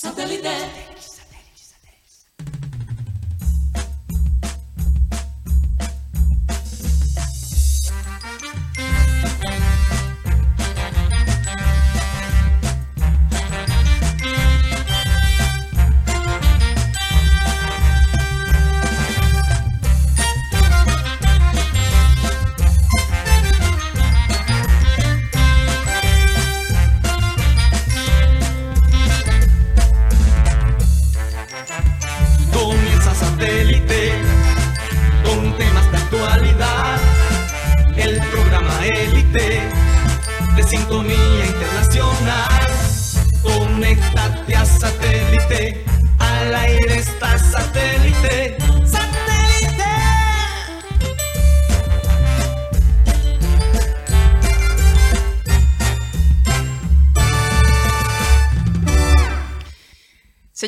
Satellite.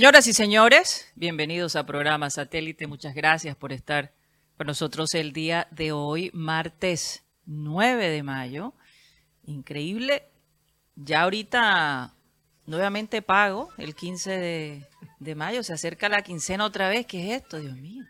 Señoras y señores, bienvenidos a programa Satélite. Muchas gracias por estar con nosotros el día de hoy, martes 9 de mayo. Increíble. Ya ahorita nuevamente pago el 15 de, de mayo. Se acerca la quincena otra vez. ¿Qué es esto, Dios mío?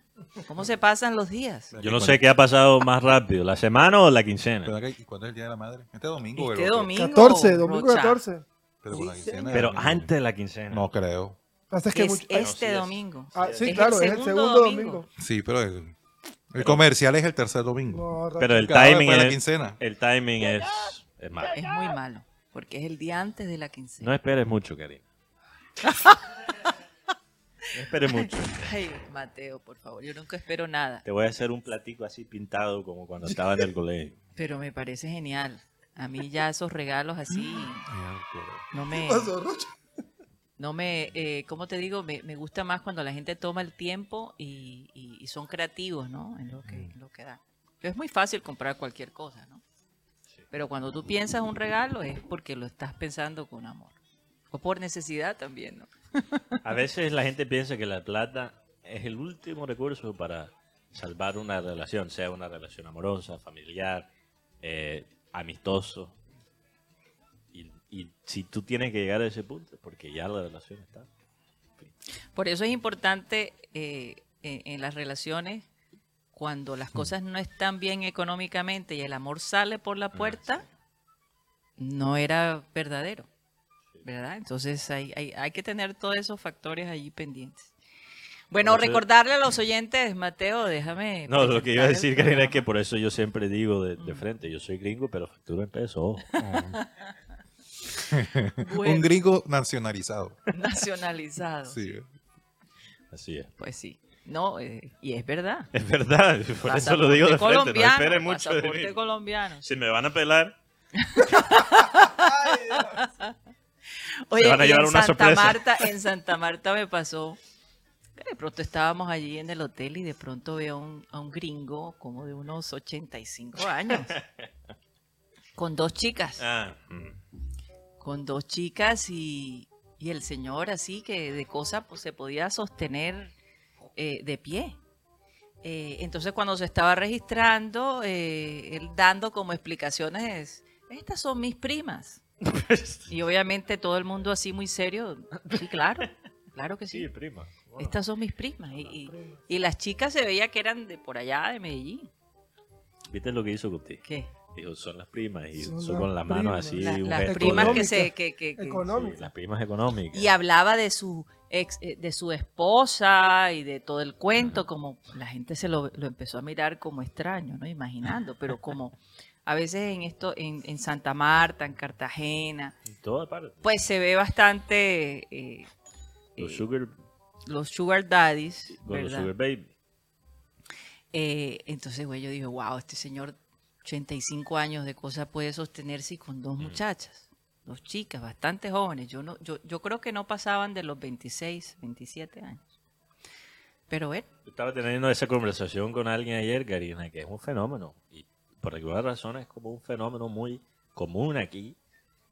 ¿Cómo se pasan los días? Yo no sé qué ha pasado más rápido, la semana o la quincena. Pero acá- ¿y ¿Cuándo es el Día de la Madre? Este domingo. Este domingo. 14, domingo Rocha. 14. Pero con la quincena Pero antes de la quincena. No creo. Pasa es que Es mucho- este sí es. domingo. Ah, sí, Es claro, el es el segundo domingo. domingo. Sí, pero el, el comercial es el tercer domingo. No. Pero el timing de la es, quincena. el timing es, es malo. Es muy malo, porque es el día antes de la quincena. No esperes mucho, Karina. No esperes mucho. Ay, Mateo, por favor, yo nunca espero nada. Te voy a hacer un platico así pintado como cuando estaba en el colegio. Pero me parece genial. A mí ya esos regalos así no me, Pasó, Rocha. No me, eh, ¿cómo te digo? Me, me gusta más cuando la gente toma el tiempo y, y- y son creativos, ¿no? En lo que, en lo que dan. Es muy fácil comprar cualquier cosa, ¿no? Pero cuando tú piensas un regalo es porque lo estás pensando con amor. O por necesidad también, ¿no? A veces la gente piensa que la plata es el último recurso para salvar una relación, sea una relación amorosa, familiar, eh, amistoso. Y, si tú tienes que llegar a ese punto, porque ya la relación está. Por eso es importante eh, en, en las relaciones, cuando las cosas no están bien económicamente y el amor sale por la puerta, no era verdadero. ¿Verdad? Entonces hay, hay, hay que tener todos esos factores allí pendientes. Bueno, eso- recordarle a los oyentes, Mateo, déjame. No, lo que iba a decir, Karina, es que por eso yo siempre digo de, de frente, yo soy gringo, pero facturo en peso. Bueno, Un gringo nacionalizado. nacionalizado. Sí. Así es. Pues sí. No, eh, y es verdad. Es verdad, por eso lo digo de frente, no esperen mucho de mí. colombiano. Si me van a pelar, Oye, van a llevar en una Santa sorpresa. Marta, en Santa Marta me pasó. De pronto estábamos allí en el hotel y de pronto veo a un, a un gringo como de unos 85 años. con dos chicas. ah, mm, Con dos chicas y, y el señor así que de cosa pues, se podía sostener eh, de pie. Eh, entonces cuando se estaba registrando, eh, él dando como explicaciones, estas son mis primas. Y obviamente todo el mundo así muy serio, sí, claro, claro que sí. sí, prima. Wow. Estas son mis primas. Y, y- y las chicas se veía que eran de por allá, de Medellín. ¿Viste lo que hizo contigo? ¿Qué? Dijo, son las primas y Son las con la mano primas. así La- un las primas de- que se... Económica. Que, que- que- Económico. Sí, las primas económicas. y hablaba de su ex, eh, de su esposa y de todo el cuento, como la gente se lo, lo empezó a mirar como extraño, ¿no? Imaginando, pero como a veces en esto, en, en Santa Marta, en Cartagena, En toda parte. pues se ve bastante eh, Los eh, sugar, los sugar daddies, con los ¿verdad? sugar baby. Eh, entonces, güey, yo digo, wow, este señor, 85 años de cosas puede sostenerse y con dos muchachas, dos chicas, bastante jóvenes. Yo no, yo, yo creo que no pasaban de los 26, 27 años. Pero bueno, estaba teniendo esa conversación con alguien ayer, Karina, que es un fenómeno. Y por alguna razón es como un fenómeno muy común aquí,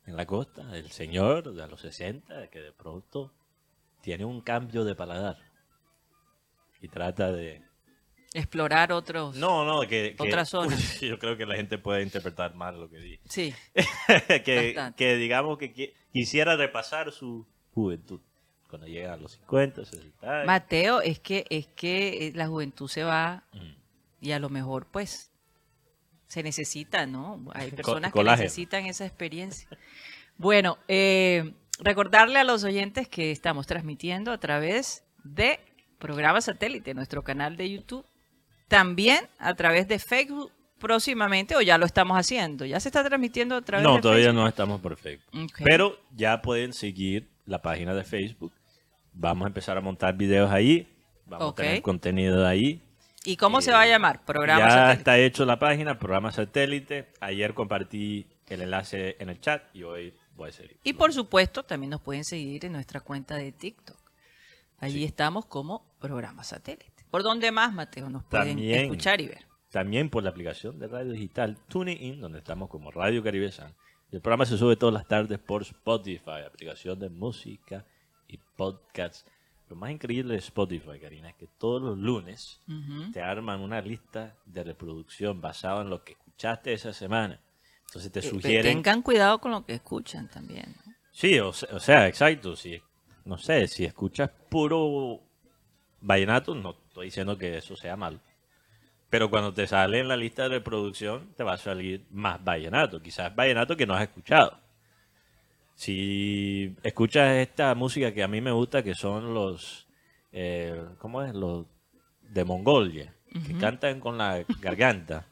en la costa. El señor de los 60, que de pronto tiene un cambio de paladar. Y trata de... explorar otros. No, no, que... que- Otra zona. Uy, yo creo que la gente puede interpretar mal lo que dije. Sí, que, que digamos que qui- quisiera repasar su juventud. cuando llega a los 50, 60 años. Mateo, es que, es que eh, la juventud se va Mm. y a lo mejor pues se necesita, ¿no? Hay Co- personas que necesitan esa experiencia. Bueno, eh, recordarle a los oyentes que estamos transmitiendo a través de programa satélite, nuestro canal de YouTube, también a través de Facebook próximamente, o ya lo estamos haciendo, ya se está transmitiendo a través No, de todavía Facebook. no estamos perfectos. Ok. Pero ya pueden seguir la página de Facebook. Vamos a empezar a montar videos ahí. Vamos a tener contenido ahí. ¿Y cómo se Eh, va a llamar? Programa ya satélite. está hecho la página, programa satélite. Ayer compartí el enlace en el chat y hoy voy a seguir. Y por supuesto, también nos pueden seguir en nuestra cuenta de TikTok. Allí Sí. estamos como programa satélite. ¿Por dónde más, Mateo, nos pueden También. escuchar y ver? También por la aplicación de radio digital TuneIn, donde estamos como Radio Caribe San. El programa se sube todas las tardes por Spotify, aplicación de música y podcasts. Lo más increíble de Spotify, Karina, es que todos los lunes te arman una lista de reproducción basada en lo que escuchaste esa semana. Entonces te sugieren... Tengan cuidado con lo que escuchan también. ¿no? Sí, o sea, o sea, exacto. Si, no sé, si escuchas puro vallenato, no estoy diciendo que eso sea malo. Pero cuando te sale en la lista de reproducción, te va a salir más vallenato. Quizás vallenato que no has escuchado. Si escuchas esta música que a mí me gusta, que son los, eh, ¿cómo es? Los de Mongolia, que cantan con la garganta.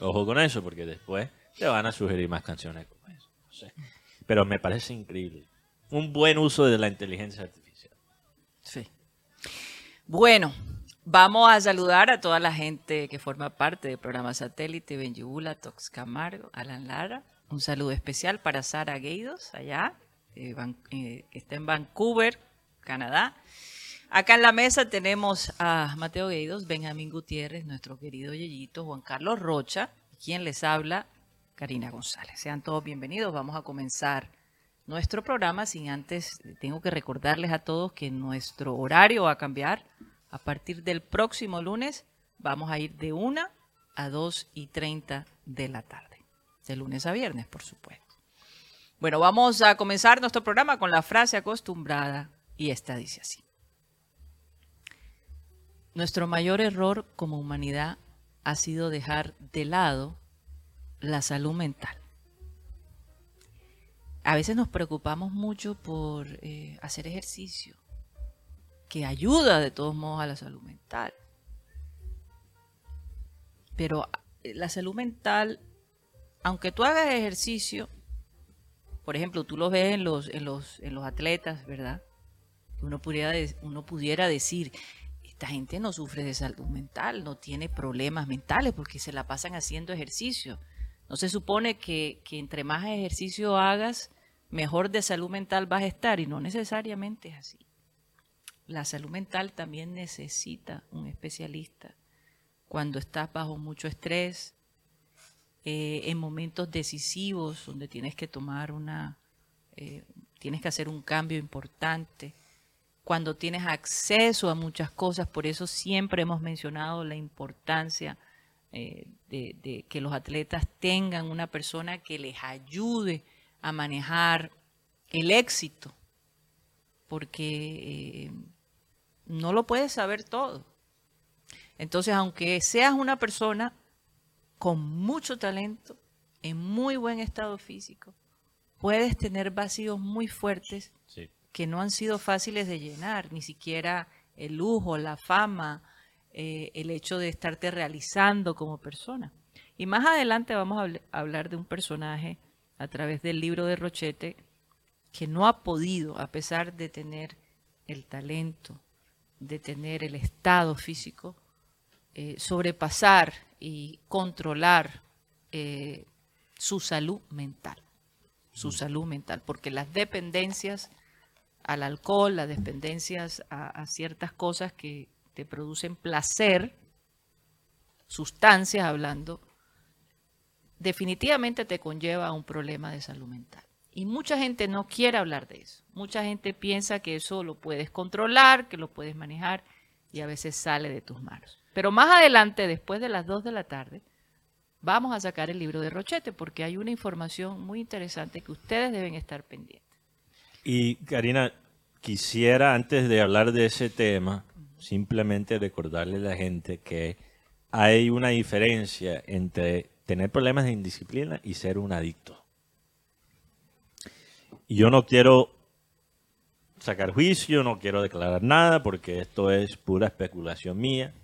Ojo con eso, porque después te van a sugerir más canciones como eso. No sé. Pero me parece increíble. Un buen uso de la inteligencia artificial. Bueno, vamos a saludar a toda la gente que forma parte del programa satélite, Benjibula, Tox Camargo, Alan Lara. Un saludo especial para Sara Gueidos, allá, eh, eh, que está en Vancouver, Canadá. Acá en la mesa tenemos a Mateo Gueidos, Benjamín Gutiérrez, nuestro querido Yeyito, Juan Carlos Rocha, quien les habla, Karina González. Sean todos bienvenidos. Vamos a comenzar nuestro programa sin antes, tengo que recordarles a todos que nuestro horario va a cambiar. A partir del próximo lunes vamos a ir de 1 a 2 y 30 de la tarde. De lunes a viernes, por supuesto. Bueno, vamos a comenzar nuestro programa con la frase acostumbrada y esta dice así. Nuestro mayor error como humanidad ha sido dejar de lado la salud mental. A veces nos preocupamos mucho por eh, hacer ejercicio, que ayuda de todos modos a la salud mental. Pero eh, la salud mental, aunque tú hagas ejercicio, por ejemplo, tú lo ves en los, en los, en los atletas, ¿verdad? Uno pudiera, uno pudiera decir, esta gente no sufre de salud mental, no tiene problemas mentales porque se la pasan haciendo ejercicio. No se supone que, que entre más ejercicio hagas, mejor de salud mental vas a estar y no necesariamente es así. La salud mental también necesita un especialista cuando estás bajo mucho estrés, eh, en momentos decisivos donde tienes que tomar una, eh, tienes que hacer un cambio importante, cuando tienes acceso a muchas cosas, por eso siempre hemos mencionado la importancia eh, de, de que los atletas tengan una persona que les ayude a manejar el éxito, porque eh, no lo puedes saber todo. Entonces, aunque seas una persona con mucho talento, en muy buen estado físico, puedes tener vacíos muy fuertes Sí. que no han sido fáciles de llenar, ni siquiera el lujo, la fama, eh, el hecho de estarte realizando como persona. Y más adelante vamos a hablar de un personaje a través del libro de Rochete que no ha podido, a pesar de tener el talento, de tener el estado físico, eh, sobrepasar y controlar eh, su salud mental, su salud mental, porque las dependencias al alcohol, las dependencias a, a ciertas cosas que te producen placer, sustancias hablando, definitivamente te conlleva a un problema de salud mental. Y mucha gente no quiere hablar de eso. Mucha gente piensa que eso lo puedes controlar, que lo puedes manejar y a veces sale de tus manos. Pero más adelante, después de las 2 de la tarde, vamos a sacar el libro de Rochete porque hay una información muy interesante que ustedes deben estar pendientes. Y Karina, quisiera, antes de hablar de ese tema, simplemente recordarle a la gente que hay una diferencia entre tener problemas de indisciplina y ser un adicto. Y yo no quiero sacar juicio, no quiero declarar nada porque esto es pura especulación mía.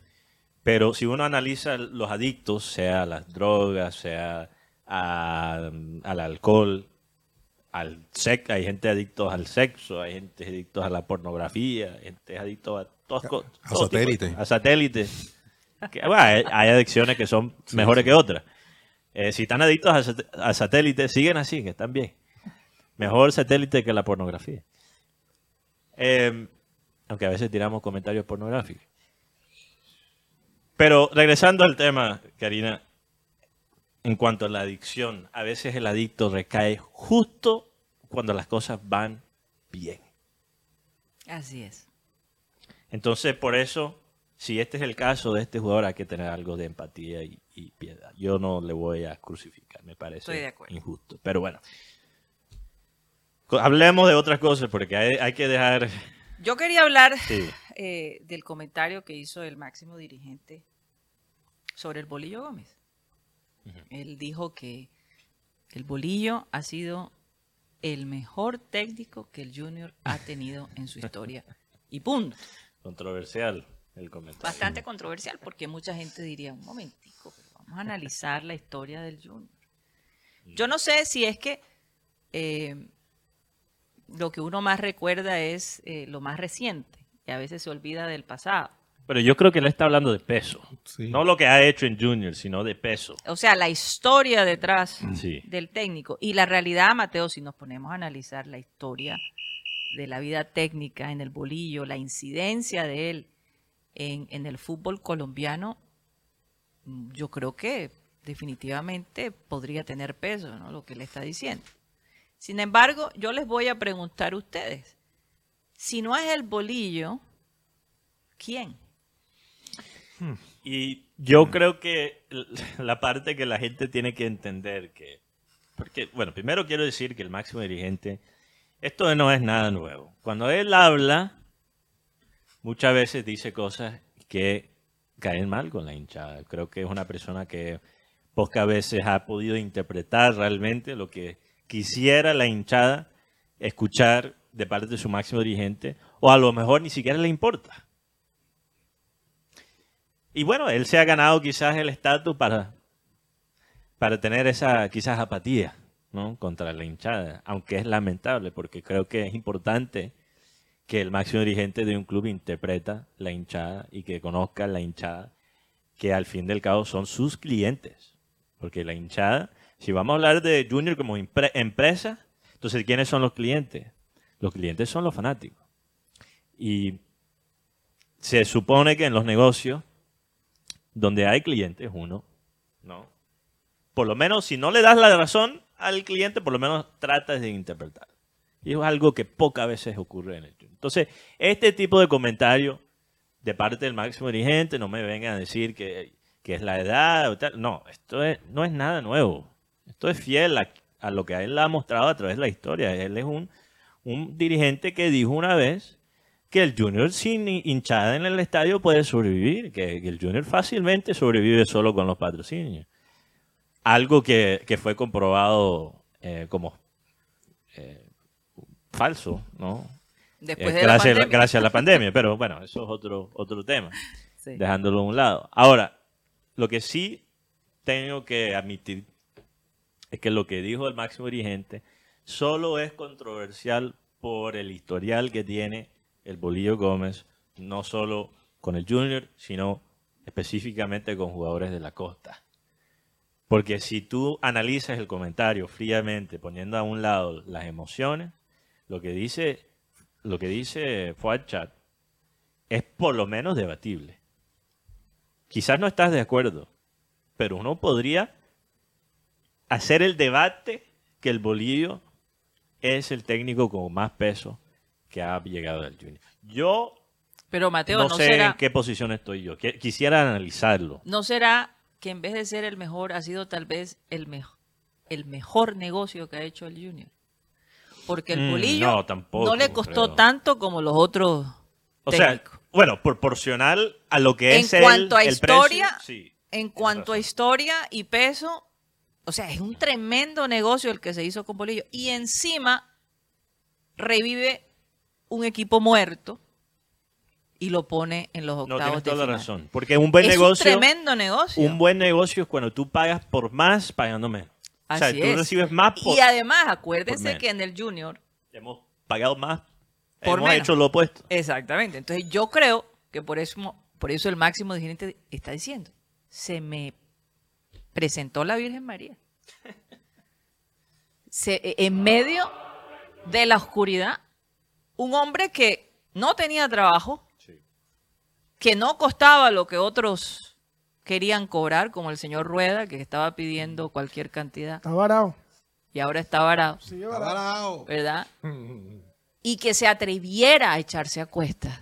Pero si uno analiza los adictos, sea a las drogas, sea a- al alcohol, al sexo, hay gente adictos al sexo, hay gente adictos a la pornografía, hay gente adictos a todas cosas. A satélite. A satélites. Que, bueno, hay, hay adicciones que son mejores que otras. Eh, si están adictos a, sat- a satélites, siguen así, que están bien. Mejor satélite que la pornografía. Eh, aunque a veces tiramos comentarios pornográficos. Pero regresando al tema, Karina, en cuanto a la adicción, a veces el adicto recae justo cuando las cosas van bien. Así es. Entonces, por eso, si este es el caso de este jugador, hay que tener algo de empatía y, y piedad. Yo no le voy a crucificar, me parece Estoy de acuerdo. injusto. Pero bueno, hablemos de otras cosas porque hay, hay que dejar... Yo quería hablar Sí, eh, del comentario que hizo el máximo dirigente sobre el Bolillo Gómez. Él dijo que el Bolillo ha sido el mejor técnico que el Junior ha tenido en su historia. Y punto. controversial el comentario. Bastante controversial porque mucha gente diría, un momentico, pero vamos a analizar la historia del Junior. Yo no sé si es que eh, lo que uno más recuerda es eh, lo más reciente y a veces se olvida del pasado. Pero yo creo que él está hablando de peso. Sí. No lo que ha hecho en Junior, sino de peso. O sea, la historia detrás Sí. del técnico y la realidad, Mateo, si nos ponemos a analizar la historia de la vida técnica en el bolillo, la incidencia de él en, en el fútbol colombiano, yo creo que definitivamente podría tener peso, ¿no? Lo que le está diciendo. Sin embargo, yo les voy a preguntar a ustedes, si no es el bolillo, ¿quién? Y yo creo que la parte que la gente tiene que entender que... Porque, bueno, primero quiero decir que el máximo dirigente, esto no es nada nuevo. Cuando él habla, muchas veces dice cosas que caen mal con la hinchada. Creo que es una persona que pocas veces ha podido interpretar realmente lo que quisiera la hinchada escuchar de parte de su máximo dirigente, o a lo mejor ni siquiera le importa. Y bueno, él se ha ganado quizás el estatus para, para tener esa quizás apatía ¿no? contra la hinchada, aunque es lamentable porque creo que es importante que el máximo dirigente de un club interpreta la hinchada y que conozca la hinchada, que al fin del cabo son sus clientes. Porque la hinchada, si vamos a hablar de Junior como empresa, entonces ¿quiénes son los clientes? Los clientes son los fanáticos. Y se supone que en los negocios donde hay clientes, uno, ¿no? Por lo menos, si no le das la razón al cliente, por lo menos tratas de interpretar. Y es algo que pocas veces ocurre en el. Entonces, este tipo de comentario de parte del máximo dirigente, no me vengan a decir que, que es la edad o tal. No, esto es, no es nada nuevo. Esto es fiel a, lo que él ha mostrado a través de la historia. Él es un, un dirigente que dijo una vez que el Junior sin hi- hinchada en el estadio puede sobrevivir, que, que el Junior fácilmente sobrevive solo con los patrocinios. Algo que, que fue comprobado eh, como eh, falso, ¿no? Después Eh, de la gracias, pandemia. gracias a la pandemia, pero bueno, eso es otro, otro tema, Sí. dejándolo a un lado. Ahora, lo que sí tengo que admitir es que lo que dijo el máximo dirigente solo es controversial por el historial que tiene el Bolillo Gómez, no solo con el Junior, sino específicamente con jugadores de la costa. Porque si tú analizas el comentario fríamente, poniendo a un lado las emociones, lo que dice, lo que dice Fuad Chat es por lo menos debatible. Quizás no estás de acuerdo, pero uno podría hacer el debate que el Bolillo es el técnico con más peso que ha llegado al Junior. Yo Pero Mateo, no, no, sé será, en qué posición estoy yo. Qui- Quisiera analizarlo. ¿no será que en vez de ser el mejor ha sido tal vez el, mejo- el mejor negocio que ha hecho el Junior? Porque el Mm, bolillo no, tampoco, le costó creo. tanto como los otros O sea, bueno, proporcional a lo que En es el- cuanto a historia, precio, sí. En tienes cuanto a historia y peso, o sea, es un tremendo negocio el que se hizo con Bolillo. Y encima revive un equipo muerto y lo pone en los No, octavos tienes de toda la final. razón. Porque un buen es negocio. un tremendo negocio. Un buen negocio es cuando tú pagas por más pagando menos. O sea, tú es. recibes más por. Y además, acuérdense que en el Junior, Hemos pagado más. Por hemos menos. hecho lo opuesto. exactamente. Entonces yo creo que por eso, por eso el máximo dirigente está diciendo, se me presentó la Virgen María. Se- e, en medio de la oscuridad, un hombre que no tenía trabajo, que no costaba lo que otros querían cobrar, como el señor Rueda, que estaba pidiendo cualquier cantidad Está varado. y ahora está varado, Sí, Está varado. ¿verdad? Y que se atreviera a echarse a cuestas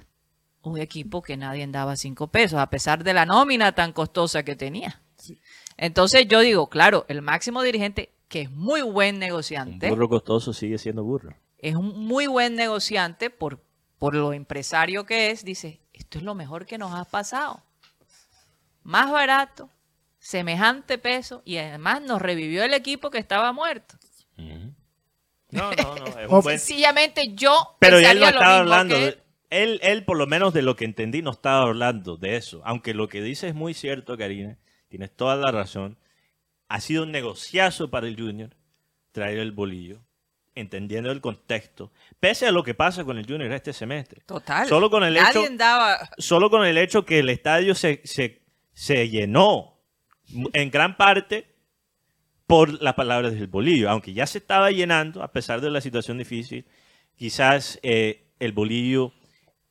un equipo que nadie daba cinco pesos, a pesar de la nómina tan costosa que tenía. Sí. Entonces yo digo, claro, el máximo dirigente, que es muy buen Un negociante, burro costoso sigue siendo burro. es un muy buen negociante por, por lo empresario que es, dice, esto es lo mejor que nos ha pasado. Más barato, semejante peso y además nos revivió el equipo que estaba muerto. No, no, no. Es O- un buen... Sencillamente yo Pero ya él no estaba hablando. que de- él. Él, él, por lo menos de lo que entendí, no estaba hablando de eso. Aunque lo que dice es muy cierto, Karina. Tienes toda la razón. Ha sido un negociazo para el Junior traer el bolillo, entendiendo el contexto. Pese a lo que pasa con el Junior este semestre. Total. Solo con el Nadie hecho- daba. Solo con el hecho que el estadio se, se, se llenó en gran parte por las palabras del bolillo. Aunque ya se estaba llenando, a pesar de la situación difícil, quizás eh, el bolillo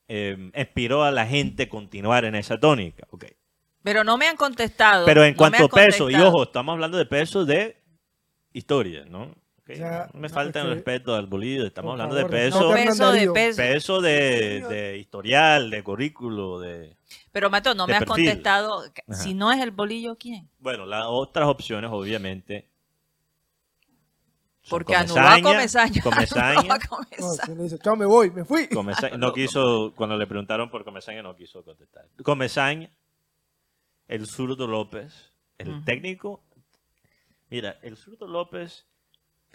eh, inspiró a la gente a continuar en esa tónica. ok. Pero no me han contestado. Pero en no cuanto a peso, y ojo, estamos hablando de peso de historia, ¿no? Ya, no me falta el respeto al bolillo, estamos hablando favor, de peso, Peso de peso de, de historial, de currículo, de... Pero Mateo, no me has perfil. contestado. Ajá. Si no es el bolillo, ¿quién? Bueno, las otras opciones, obviamente. Porque anuló a Comesaña, Comesaña. No, Comesaña. se le dice, chao, me voy, me fui. Comesaña- no quiso, cuando le preguntaron por Comesaña, no quiso contestar. Comesaña, el zurdo López, el técnico. Mira, el zurdo López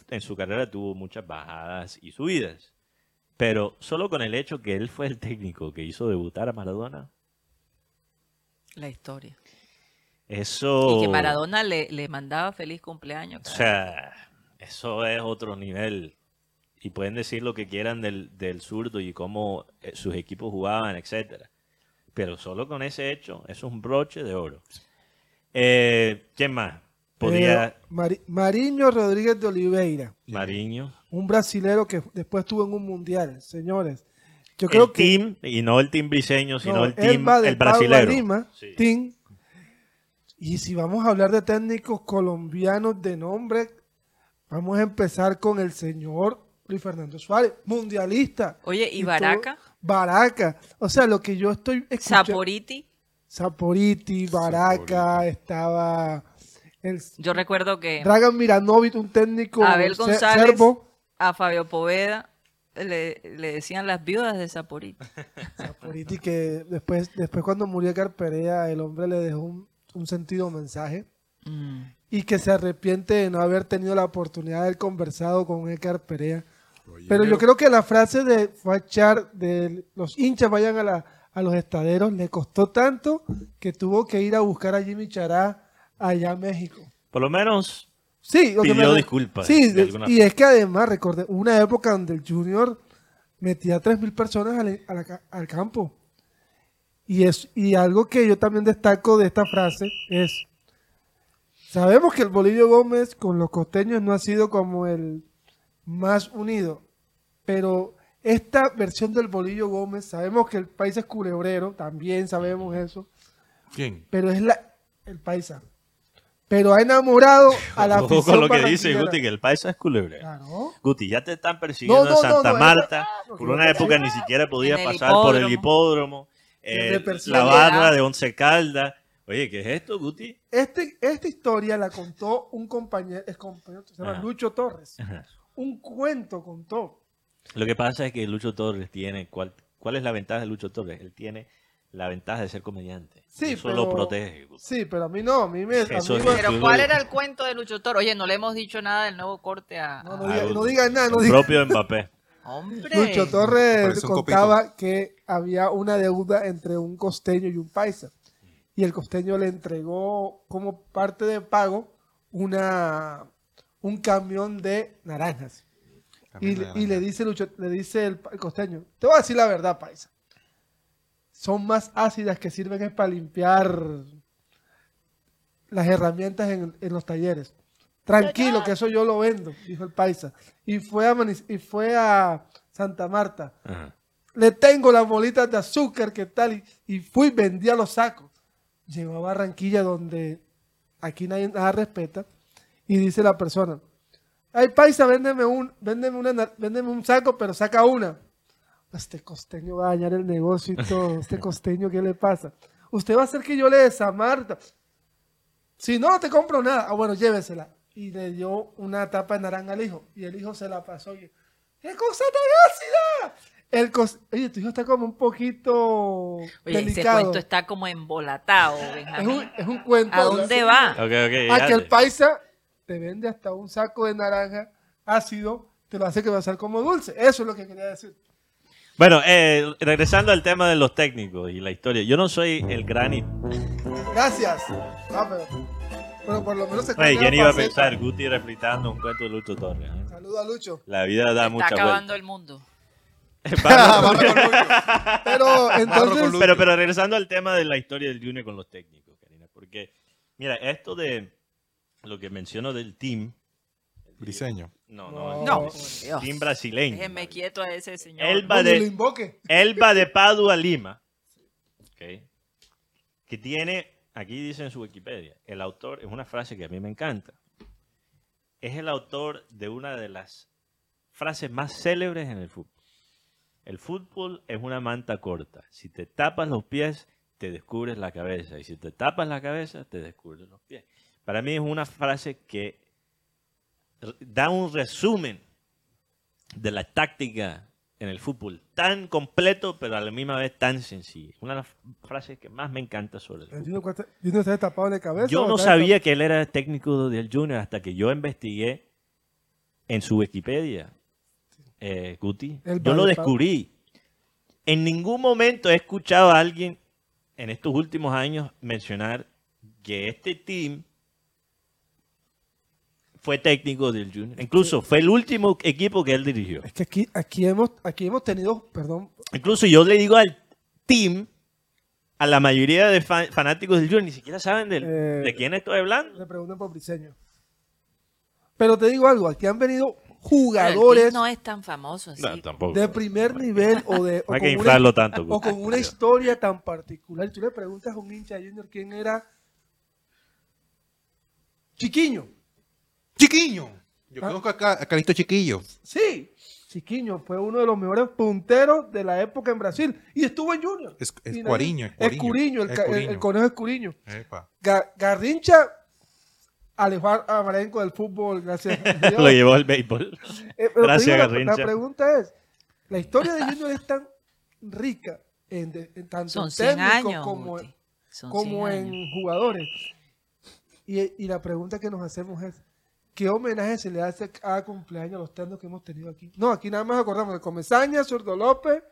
en su carrera tuvo muchas bajadas y subidas. Pero solo con el hecho que él fue el técnico que hizo debutar a Maradona, La historia. eso. Y que Maradona le, le mandaba feliz cumpleaños. O sea, eso es otro nivel. Y pueden decir lo que quieran del, del zurdo y cómo eh, sus equipos jugaban, etcétera. Pero solo con ese hecho, eso es un broche de oro. Eh, ¿Quién más? Podría Eh, Mari- Mariño Rodríguez de Oliveira, Mariño. un brasilero que después estuvo en un mundial, señores. Yo creo el que team, y no el team briseño, sino no, el él team va de el. Lima, Sí. team. Y si vamos a hablar de técnicos colombianos de nombre, vamos a empezar con el señor Luis Fernando Suárez, mundialista. Oye, ¿y Baraca? Baraca. O sea, lo que yo estoy escuchando. Saporiti. Saporiti, Baraca, estaba el Yo recuerdo que Dragan Miranovic, un técnico Abel González serbo. a Fabio Poveda le, le decían las viudas de Saporiti. Saporiti que después, después cuando murió Edgar Perea, el hombre le dejó un, un sentido mensaje Mm. y que se arrepiente de no haber tenido la oportunidad de haber conversado con Edgar Perea. Pero yo creo que la frase de Fachar de los hinchas vayan a, la- a los estaderos le costó tanto que tuvo que ir a buscar a Jimmy Chará allá a México. Por lo menos Sí, Pidió me- disculpas, Sí, de y es que además, recordé, una época donde el Junior metía 3.000 personas al, a al campo. Y, es, y algo que yo también destaco de esta frase es, sabemos que el Bolillo Gómez con los costeños no ha sido como el más unido, pero esta versión del Bolillo Gómez, sabemos que el país es culebrero, también sabemos eso, ¿Quién? pero es la, el paisa. Pero ha enamorado a la afición con lo que dice. Guti, que el paisa es culebre. Claro. Guti, ya te están persiguiendo No, no, en Santa no, Marta. por una época ni siquiera podías pasar por el hipódromo. eh, la barra de Once Caldas. Oye, ¿qué es esto, Guti? Este, esta historia la contó un compañero, es compañero se llama Ajá. Lucho Torres. Ajá. un cuento contó. Lo que pasa es que Lucho Torres tiene. ¿Cuál, cuál es la ventaja de Lucho Torres? Él tiene la ventaja de ser comediante. Sí, Eso pero, lo protege. Sí, pero a mí no, a mí me... a mí Pero ¿cuál era el cuento de Lucho Toro? Oye, no le hemos dicho nada del nuevo corte a... no, a- no diga- no digan nada, no El digan propio Mbappé. Hombre. Lucho Torres contaba que había una deuda entre un costeño y un paisa. Y el costeño le entregó como parte de pago una, un camión de naranjas. Y, le- y le dice Lucho, le dice el costeño, te voy a decir la verdad, paisa. Son más ácidas que sirven es para limpiar las herramientas en, en los talleres. Tranquilo, que eso yo lo vendo, dijo el paisa. Y fue a, Maniz- y fue a Santa Marta. Ajá. Le tengo las bolitas de azúcar, ¿qué tal? Y, y fui y vendía los sacos. Llegó a Barranquilla donde aquí nadie nada respeta. Y dice la persona, ay paisa, véndeme un, véndeme una, na- véndeme un saco, pero saca una. Este costeño va a dañar el negocio y todo. Este costeño, ¿qué le pasa? Usted va a hacer que yo le desamarta. Si no, no te compro nada. Ah, bueno, llévesela. Y le dio una tapa de naranja al hijo. Y el hijo se la pasó. Y, ¡Qué cosa tan ácida! El cos- Oye, tu hijo está como un poquito Oye, ese delicado. cuento está como embolatado, es, un, es un cuento. ¿A dónde va? Ok, ok. A ya que el paisa te vende hasta un saco de naranja ácido, te lo hace que va a ser como dulce. Eso es lo que quería decir. Bueno, eh, regresando al tema de los técnicos y la historia. Yo no soy el gran... y- Gracias. Ah, pero, pero por lo menos se Oye, ¿quién la iba a faceta. pensar? Guti refritando un cuento de Lucho Torres. ¿eh? Saludo a Lucho. La vida da Está mucha acabando vuelta. el mundo. Barra con Lucho. Pero entonces, pero, pero regresando al tema de la historia del Junior con los técnicos, Karina, porque, mira, esto de lo que menciono del team. Briseño. No, No. no, No, team brasileño. Déjenme quieto a ese señor. Lo de, va de Padua Lima, que tiene, aquí dice en su Wikipedia, el autor, es una frase que a mí me encanta, es el autor de una de las frases más célebres en el fútbol. El fútbol es una manta corta. Si te tapas los pies, te descubres la cabeza. Y si te tapas la cabeza, te descubres los pies. Para mí es una frase que da un resumen de la táctica en el fútbol. Tan completo, pero a la misma vez tan sencillo. Una de las frases que más me encanta sobre el El fútbol. Junior, ¿cuánto- Junior está destapado de cabeza. Yo no sabía que él era técnico del Junior hasta que yo investigué en su Wikipedia, eh, Guti. Yo lo descubrí. En ningún momento he escuchado a alguien en estos últimos años mencionar que este team fue técnico del Junior. Incluso fue el último equipo que él dirigió. Es que aquí, aquí, hemos, aquí hemos tenido, perdón, Incluso yo le digo al team, a la mayoría de fa- fanáticos del Junior, ni siquiera saben del- Eh, de quién estoy hablando. le preguntan por Briseño. Pero te digo algo, aquí han venido jugadores no es tan famoso así. No, tampoco. de primer nivel o de No hay o que con inflarlo una, tanto. o con una historia tan particular. Y tú le preguntas a un hincha de Junior quién era Chiquiño. Chiquiño. Yo Ah. conozco acá a Calixto Chiquillo. Sí, Chiquiño fue uno de los mejores punteros de la época en Brasil y estuvo en Junior. Es- es Y nadie- Cuariño, es Es Cuariño, Curiño, el, el- Curiño. el conejo es Curiño. Epa. Ga- Garrincha alejó a a Marenco del fútbol, gracias a Dios. Lo llevó al béisbol. Eh, Gracias, digo, Garrincha. La, pregunta es, la historia de Junior es tan rica en, de- en tanto Son en 100 técnicos años. como, Guti. Son como 100 en años. jugadores. Y, y la pregunta que nos hacemos es, ¿qué homenaje se le hace a cada cumpleaños a los tantos que hemos tenido aquí? No, aquí nada más acordamos de Comesaña, Zurdo López,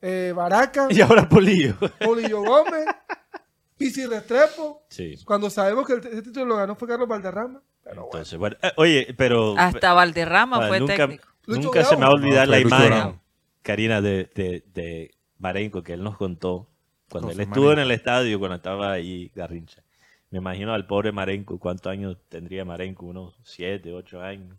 eh, Baraca, Y ahora Polillo. Polillo Gómez, Pisi Restrepo, Sí. cuando sabemos que el, ese título lo ganó fue Carlos Valderrama. Pero bueno. Entonces, bueno. eh, oye, pero. Hasta Valderrama Bueno, fue nunca, técnico. Lucho nunca se me va a olvidar No, la imagen, Bravo. Karina, de, de, de Marenco, que él nos contó cuando Con él estuvo en el estadio, cuando estaba ahí Garrincha. Me imagino al pobre Marenco, ¿cuántos años tendría Marenco? Unos siete, ocho años.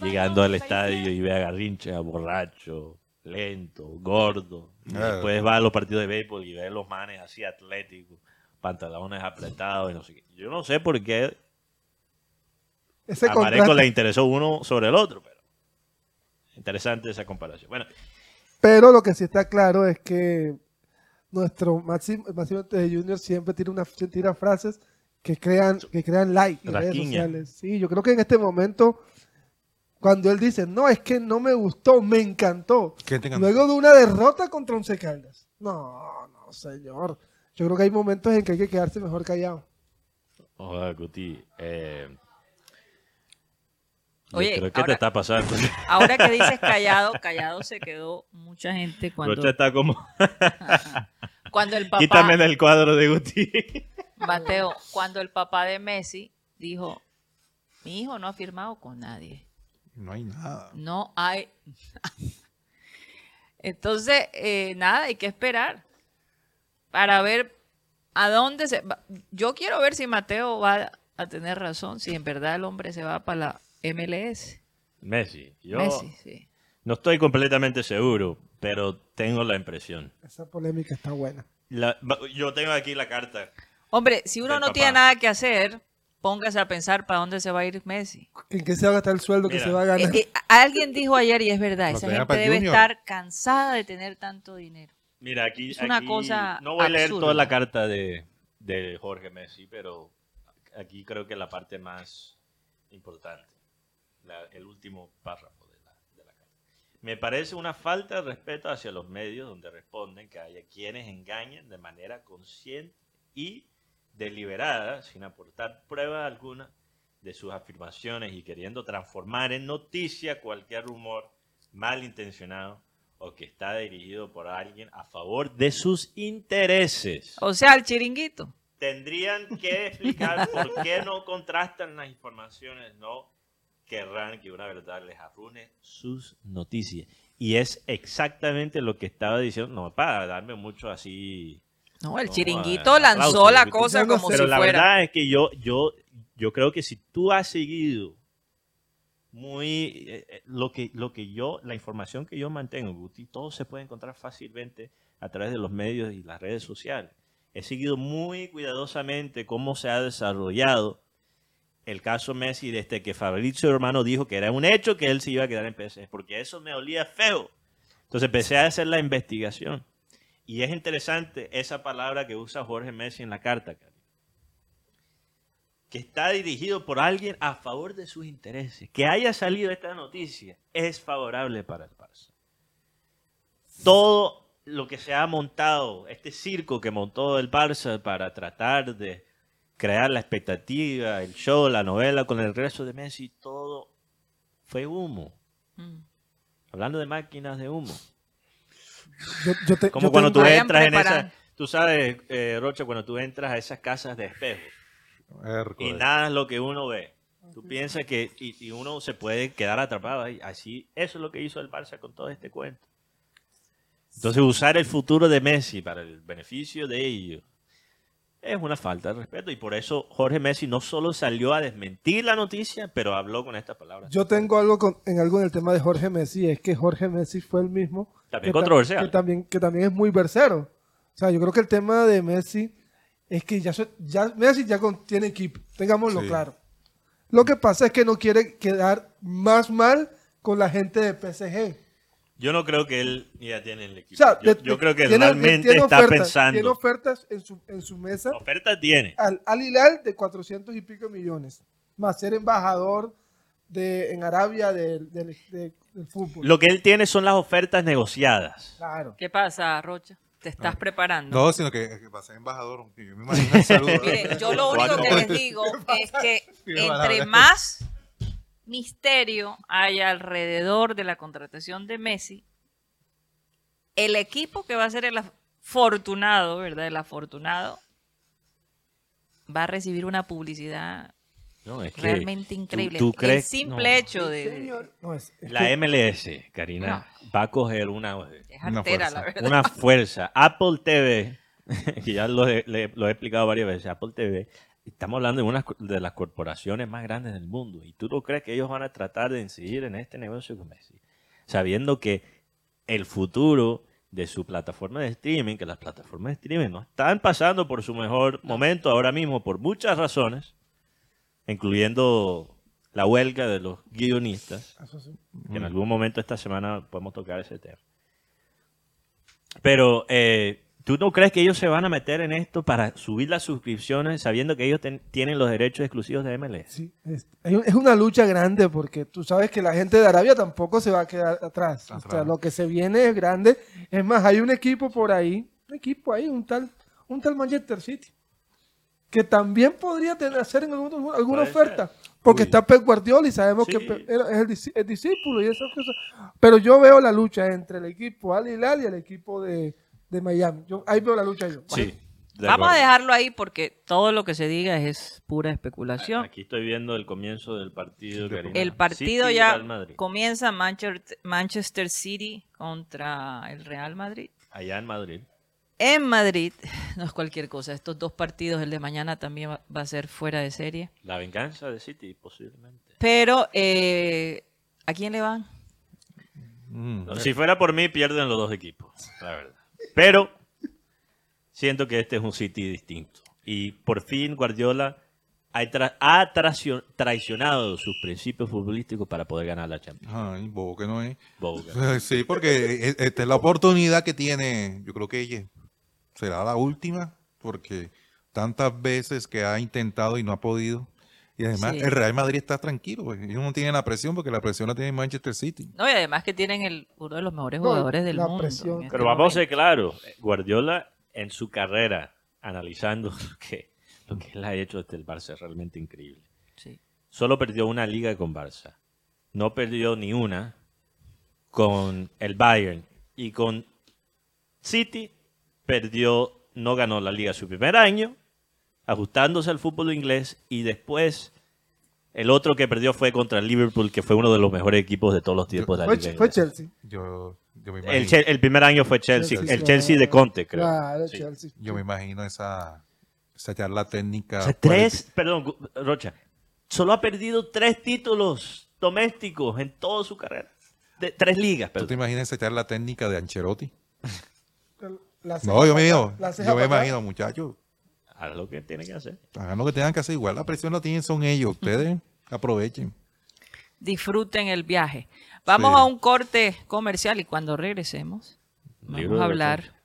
Llegando al estadio y ve a Garrincha borracho, lento, gordo. Y Ah. después va a los partidos de béisbol y ve a los manes así atléticos, pantalones apretados y no sé qué. Yo no sé por qué Ese a Marenco contraste- le interesó uno sobre el otro, pero interesante esa comparación. Bueno, Pero lo que sí está claro es que nuestro Máximo, Máximo de Junior siempre tira, una, tira frases que crean, que crean like en redes sociales. Sí, yo creo que en este momento, Cuando él dice, no, es que no me gustó, me encantó. Luego de una derrota contra Once Caldas. No, no, señor. Yo creo que hay momentos en que hay que quedarse mejor callado. Ojalá, Guti. Eh, Oye, creo que ahora- te está pasando. Ahora que dices callado, callado se quedó mucha gente cuando, Rocha está como. cuando el papá, Quítame del cuadro de Guti. Mateo, cuando el papá de Messi dijo, mi hijo no ha firmado con nadie. No hay nada. No hay. Entonces, eh, nada, hay que esperar para ver a dónde se va. Yo quiero ver si Mateo va a tener razón, si en verdad el hombre se va para la MLS. Messi. Yo Messi, sí. no estoy completamente seguro, pero tengo la impresión. Esa polémica está buena. La- yo tengo aquí la carta. Hombre, si uno Del no papá. tiene nada que hacer, póngase a pensar para dónde se va a ir Messi. ¿En qué se va a gastar el sueldo que Mira. se va a ganar? Eh, eh, alguien dijo ayer, y es verdad, Lo esa gente para el debe Junior. estar cansada de tener tanto dinero. Mira, aquí. Es una aquí- cosa No voy a leer absurda. toda la carta de, de Jorge Messi, pero aquí creo que la parte más importante, la- el último párrafo de la, de la carta. Me parece una falta de respeto hacia los medios donde responden que haya quienes engañen de manera consciente y deliberada, sin aportar prueba alguna de sus afirmaciones y queriendo transformar en noticia cualquier rumor malintencionado o que está dirigido por alguien a favor de sus intereses. O sea, el chiringuito. Tendrían que explicar por qué no contrastan las informaciones, no querrán que una verdad les arruine sus noticias. Y es exactamente lo que estaba diciendo, no para darme mucho así No, el No, chiringuito lanzó aplauso, la cosa no como sé. si Pero la fuera. verdad es que yo, yo, yo creo que si tú has seguido muy eh, eh, lo que lo que yo la información que yo mantengo Guti todo se puede encontrar fácilmente a través de los medios y las redes sociales he seguido muy cuidadosamente cómo se ha desarrollado el caso Messi desde que Fabrizio Hermano dijo que era un hecho que él se iba a quedar en PSG porque eso me olía feo entonces empecé a hacer la investigación y es interesante esa palabra que usa Jorge Messi en la carta que está dirigido por alguien a favor de sus intereses. Que haya salido esta noticia es favorable para el Barça. Todo lo que se ha montado, este circo que montó el Barça para tratar de crear la expectativa, el show, la novela con el resto de Messi, todo fue humo. Mm. Hablando de máquinas de humo. Yo, yo te- Como yo cuando tú Vayan entras en esa, tú sabes, eh, Rocha, cuando tú entras a esas casas de espejo y Hércules. nada es lo que uno ve. Tú piensas que y, y uno se puede quedar atrapado ahí. Así, eso es lo que hizo el Barça con todo este cuento. Entonces, usar el futuro de Messi para el beneficio de ellos es una falta de respeto. Y por eso Jorge Messi no solo salió a desmentir la noticia, pero habló con estas palabras. Yo tengo algo con- en algo en el tema de Jorge Messi, es que Jorge Messi fue el mismo. También que ta- controversial. Que también, que también es muy versero. O sea, yo creo que el tema de Messi es que ya, ya Messi ya con- tiene equipo, tengámoslo Sí. claro. Lo que pasa es que no quiere quedar más mal con la gente de PSG. Yo no creo que él ya tiene el equipo. O sea, yo, de- yo creo que tiene- realmente tiene está ofertas, Tiene pensando. ofertas en su, en su mesa Oferta tiene. al, al Hilal de 400 y pico millones, más ser embajador de, en Arabia del, del- de- del fútbol. Lo que él tiene son las ofertas negociadas. Claro. ¿Qué pasa, Rocha? ¿Te estás No. preparando? No, sino que, que pasé embajador. Yo me imagino. Miren, yo lo único que les digo es que entre más misterio haya alrededor de la contratación de Messi, el equipo que va a ser el afortunado, ¿verdad? El afortunado va a recibir una publicidad No, es que realmente increíble. tú el crees- simple no. hecho de... No, es- es La que- MLS, Karina, va a coger una, Es Una fuerza. la verdad. una fuerza. Apple TV, que ya lo he, le- lo he explicado varias veces, Apple TV, estamos hablando de una de las corporaciones más grandes del mundo. ¿Y tú no crees que ellos van a tratar de incidir en este negocio con Messi? Sabiendo que el futuro de su plataforma de streaming, que las plataformas de streaming no están pasando por su mejor momento ahora mismo por muchas razones, incluyendo la huelga de los guionistas, Eso sí. que en algún momento esta semana podemos tocar ese tema. Pero eh, ¿Tú no crees que ellos se van a meter en esto para subir las suscripciones sabiendo que ellos ten- tienen los derechos exclusivos de MLS? Sí, es, una lucha grande porque tú sabes que la gente de Arabia tampoco se va a quedar atrás. O sea, lo que se viene es grande. Es más, hay un equipo por ahí, un equipo ahí, un tal, un tal Manchester City, que también podría tener, hacer en algún- alguna Puede oferta. ser. Porque Uy. está Pep Guardiola y sabemos Sí. que es el, el discípulo y esas cosas. Pero yo veo la lucha entre el equipo Al Hilal y el equipo de, de Miami. Yo, ahí veo la lucha yo. Sí. de Vamos a dejarlo ahí porque todo lo que se diga es pura especulación. Aquí estoy viendo el comienzo del partido. Karina. El partido City, ya comienza Manchester, Manchester City contra el Real Madrid. Allá en Madrid. En Madrid, no es cualquier cosa. Estos dos partidos, el de mañana también va, va a ser fuera de serie. La venganza de City, posiblemente. Pero, eh, ¿a quién le van? Mm. No, si fuera por mí, pierden los dos equipos, la verdad. Pero siento que este es un City distinto. Y por fin Guardiola ha, tra- ha tracio- traicionado sus principios futbolísticos para poder ganar la Champions. Ay, bobo que no es. Boga. Sí, porque e- esta es la oportunidad que tiene. Yo creo que ella será la última, porque tantas veces que ha intentado y no ha podido. Y además, Sí. el Real Madrid está tranquilo. pues, Ellos no tienen la presión porque la presión la tiene Manchester City. No, y además que tienen el, uno de los mejores No, jugadores del mundo. presión. este Pero vamos a ser claros, Guardiola en su carrera, analizando lo que, lo que él ha hecho desde el Barça, es realmente increíble. Sí. Solo perdió una liga con Barça. No perdió ni una con el Bayern. Y con City perdió, no ganó la liga su primer año, ajustándose al fútbol inglés. Y después el otro que perdió fue contra el Liverpool, que fue uno de los mejores equipos de todos los tiempos de la Fue, liga fue. Chelsea. Yo, yo me El, Che- el primer año fue Chelsea, Chelsea, el Chelsea de. Conte, creo. Claro, Sí. Chelsea. yo me imagino esa, esa charla técnica. O sea, por el- tres, perdón, Rocha, solo ha perdido tres títulos domésticos en toda su carrera. De- tres ligas, ¿Tú te perdón. imaginas esa charla técnica de Ancelotti? No, yo me, yo me imagino, muchachos, Haz lo que tiene que hacer. hagan lo que tengan que hacer. Igual la presión la tienen son ellos. Ustedes aprovechen. Disfruten el viaje. Vamos Sí. a un corte comercial y cuando regresemos vamos a hablar Rochete.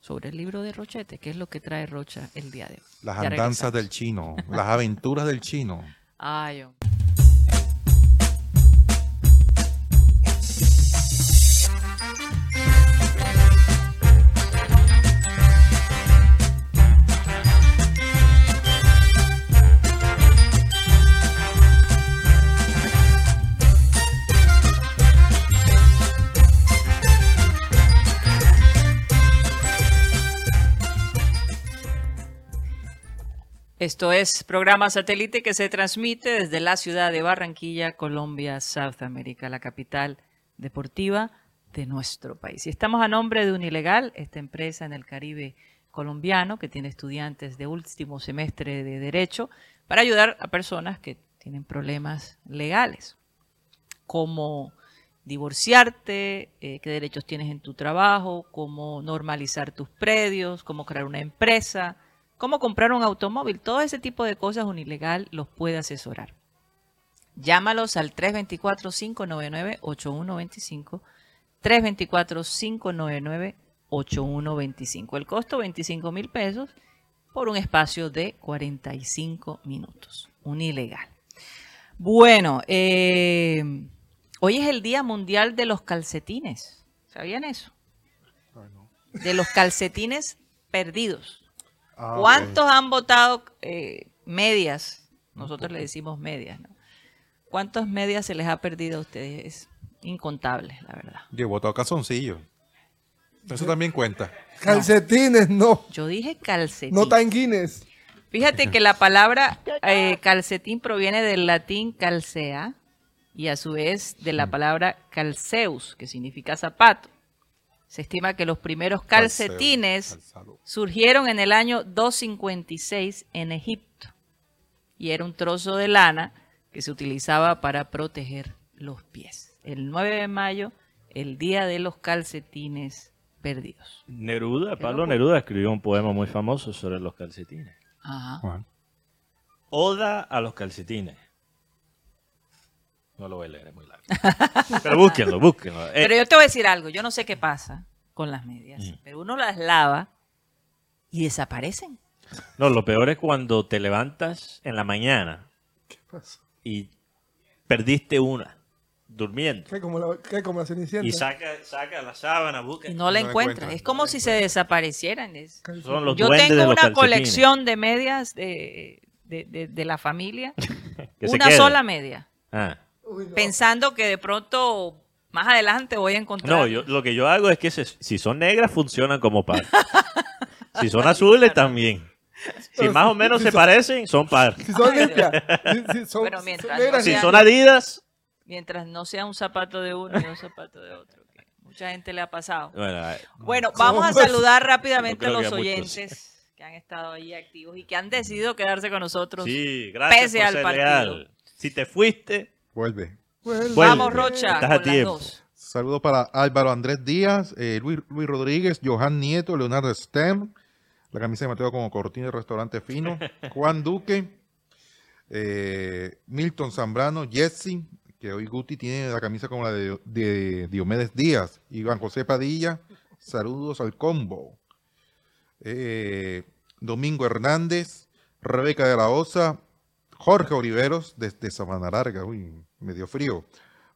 sobre el libro de Rochete, que es lo que trae Rocha el día de hoy. Las Ya andanzas regresamos. del chino, las aventuras del chino. Ay, hombre. Esto es programa satélite que se transmite desde la ciudad de Barranquilla, Colombia, South America, la capital deportiva de nuestro país. Y estamos a nombre de Unilegal, esta empresa en el Caribe colombiano que tiene estudiantes de último semestre de Derecho para ayudar a personas que tienen problemas legales, como divorciarte, eh, qué derechos tienes en tu trabajo, cómo normalizar tus predios, cómo crear una empresa, cómo comprar un automóvil, todo ese tipo de cosas Unilegal los puede asesorar. Llámalos al 324-599-8125, 324-599-8125. El costo 25 mil pesos por un espacio de 45 minutos. Unilegal. Bueno, eh, hoy es el Día Mundial de los Calcetines. ¿Sabían eso? De los calcetines perdidos. Ah, ¿Cuántos han votado eh, medias? Nosotros le decimos medias, ¿no? ¿Cuántas medias se les ha perdido a ustedes? Es incontable, la verdad. Yo he votado calzoncillo. Eso también cuenta. Calcetines, no. Yo dije calcetín. No tanguines. Fíjate que la palabra eh, calcetín proviene del latín calcea y a su vez de la palabra calceus, que significa zapato. Se estima que los primeros calcetines surgieron en el año 256 en Egipto y era un trozo de lana que se utilizaba para proteger los pies. El 9 de mayo, el día de los calcetines perdidos. Neruda, Pablo. Neruda escribió un poema muy famoso sobre los calcetines. Ajá. Oda a los calcetines. No lo voy a leer, es muy largo. Pero búsquenlo, búsquenlo. Eh, Pero yo te voy a decir algo, yo no sé qué pasa con las medias, Mm. pero uno las lava y desaparecen. No, lo peor es cuando te levantas en la mañana ¿Qué pasó? y perdiste una durmiendo. ¿Qué como la, qué como la cenicienta? Y saca, saca la sábana, busca. Y no la No encuentran, Es como no si se desaparecieran. Es- Son los Yo tengo los una calcetines. colección de medias de, de- de- de la familia. Una sola media. Ah. Uy, no. Pensando que de pronto más adelante voy a encontrar. No, yo, lo que yo hago es que se- si son negras funcionan como par. si son azules también. Si más o menos se parecen, son par. Si son limpias. si- si son, Pero mientras son negras, no Si son adidas, Mientras no sea un zapato de uno y un zapato de otro. que mucha gente le ha pasado. bueno, Bueno, vamos a saludar rápidamente a los que a muchos. oyentes que han estado ahí activos y que han decidido quedarse con nosotros. sí, gracias pese por al ser partido. leal. Si te fuiste, Vuelve. vuelve. Vamos. Rocha, Estás a tiempo. dos. Saludo para Álvaro Andrés Díaz, eh, Luis, Luis Rodríguez, Johan Nieto, Leonardo Stern, la camisa de Mateo como cortina de restaurante fino, Juan Duque, eh, Milton Zambrano, Jesse, que hoy Guti tiene la camisa como la de, de Diomedes Díaz, Iván José Padilla, saludos al combo, Eh, Domingo Hernández, Rebeca de la Osa, Jorge Oliveros desde Sabana Larga, uy, medio frío.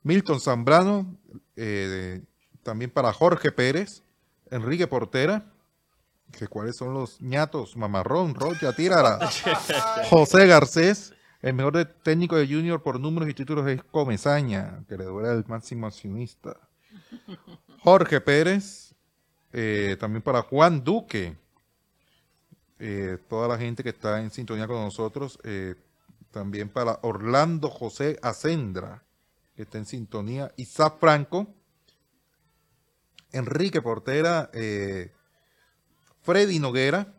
Milton Zambrano, eh, también para Jorge Pérez, Enrique Portera, que cuáles son los ñatos, Mamarrón, Rocha, Tírara, José Garcés, el mejor técnico de Junior por números y títulos es Comezaña, que le duele al máximo accionista. Jorge Pérez, eh, también para Juan Duque, eh, toda la gente que está en sintonía con nosotros, eh, también para Orlando José Acendra, que está en sintonía, Isaac Franco, Enrique Portera, eh, Freddy Noguera,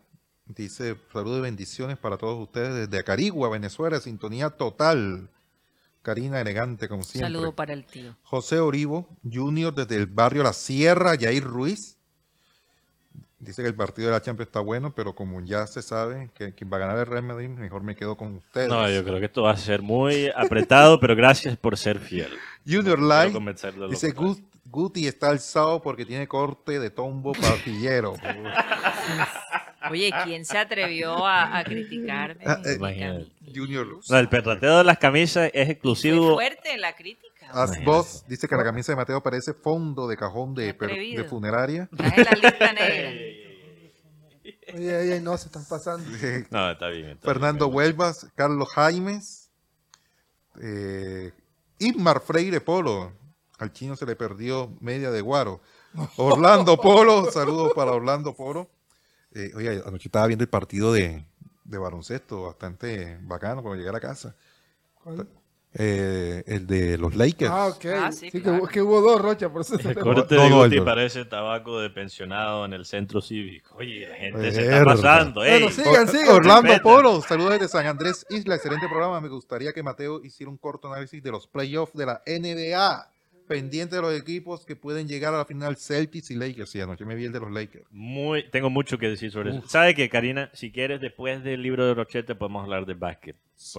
dice saludos y bendiciones para todos ustedes desde Acarigua, Venezuela, sintonía total. Karina elegante como siempre. Saludo para el tío. José Orivo, Junior desde el barrio La Sierra, Yair Ruiz. Dice que el partido de la Champions está bueno, pero como ya se sabe que quien va a ganar el Real Madrid, mejor me quedo con ustedes. no, yo creo que esto va a ser muy apretado, pero gracias por ser fiel. Junior Light dice. "Gut- Guti está alzado porque tiene corte de tombo partillero. Oye, ¿quién se atrevió a, a criticarme? Ah, eh, Imagínate. Junior No, el perrateo de las camisas es exclusivo. fuerte la crítica. Asboss dice que la camisa de Mateo parece fondo de cajón de, de funeraria. La lista negra. Oye, oye, no, se están pasando. No, está bien. está Fernando bien. Huelvas, Carlos Jaimes, eh, Ismar Freire Polo. Al chino se le perdió media de guaro. Orlando Polo, saludos para Orlando Polo. Eh, oye, anoche estaba viendo el partido de, de baloncesto, bastante bacano cuando llegué a la casa. ¿Cuál? Eh, el de los Lakers. Ah, ok. Ah, sí, sí, que, claro. hubo- que hubo dos, Rocha, por eso te El corte de Guti parece tabaco de pensionado en el centro cívico. Oye, la gente se está pasando. Bueno, sigan, sigan. Orlando respeta. Polo, saludos desde San Andrés Isla, excelente programa. Me gustaría que Mateo hiciera un corto análisis de los playoffs de la NBA, pendiente de los equipos que pueden llegar a la final Celtics y Lakers. Sí, anoche me vi el de los Lakers. Muy, tengo mucho que decir sobre eso. ¿Sabe que, Karina? Si quieres, después del libro de Rochette podemos hablar de básquet.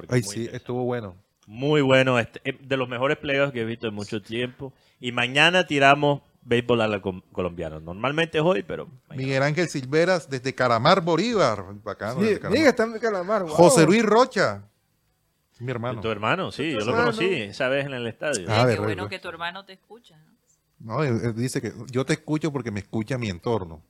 Ay, sí, estuvo bueno. Muy bueno. este, eh, de los mejores playoffs que he visto en mucho tiempo. Y mañana tiramos béisbol a la colombiana. Normalmente es hoy, pero... mañana. Miguel Ángel Silveras desde Calamar, Bolívar. Bacano. Sí, desde Calamar. Miguel está en Calamar. wow. José Luis Rocha, mi hermano. Tu hermano, sí, yo lo hermano. conocí esa vez en el estadio. Ah, Qué bueno que tu hermano te escucha. ¿no? No, él, él dice que yo te escucho porque me escucha mi entorno.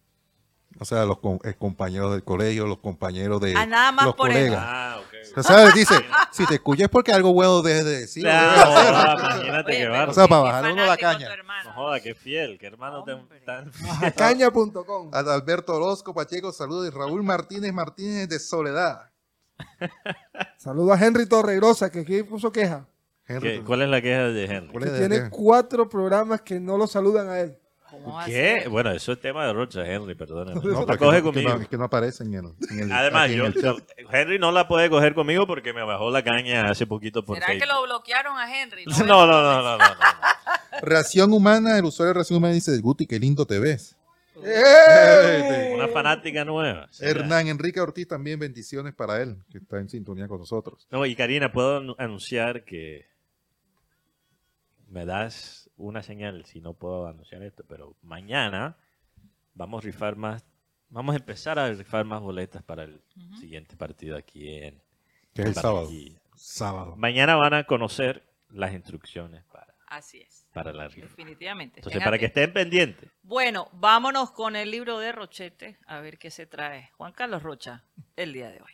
O sea, los eh, compañeros del colegio, los compañeros de Ah, nada más los por eso. colegas. Ah, ok. O sea, ¿sabes? Dice, si te escuchas es porque algo bueno debes de decir. Claro, ah, imagínate Oye, que barro. O sea, para qué bajarle uno la caña. No joda, qué fiel, qué hermano tan... Hombre. tan- Caña.com. A Alberto Orozco Pacheco, saludos. Y Raúl Martínez Martínez de Soledad. Saludos a Henry Torregrosa, que aquí puso queja. Henry, ¿Qué- ¿Cuál es la queja de Henry? ¿cuál Que tiene cuatro programas que no lo saludan a él. ¿Cómo va a ¿Qué? Bueno, eso es tema de Rocha, Henry, perdóname. No, No, porque coge no- que conmigo. no, que no aparece en el, en el- Además, aquí en yo, el chat. Henry no la puede coger conmigo porque me bajó la caña hace poquito por ¿Será que lo bloquearon a Henry? No, no, no, no, no, no. Reacción humana, el usuario de reacción humana dice, Guti, qué lindo te ves. Una fanática nueva. Sí. Hernán Enrique Ortiz también bendiciones para él, que está en sintonía con nosotros. No, y Karina, puedo anu- anunciar que me das una señal si no puedo anunciar esto, pero mañana vamos a rifar más vamos a empezar a rifar más boletas para el siguiente partido aquí en Que es el sábado. Sábado. Mañana van a conocer las instrucciones para, Así es. para la rifa. Definitivamente. Entonces, para que estén pendientes. Bueno, vámonos con el libro de Rochete a ver qué se trae Juan Carlos Rocha el día de hoy.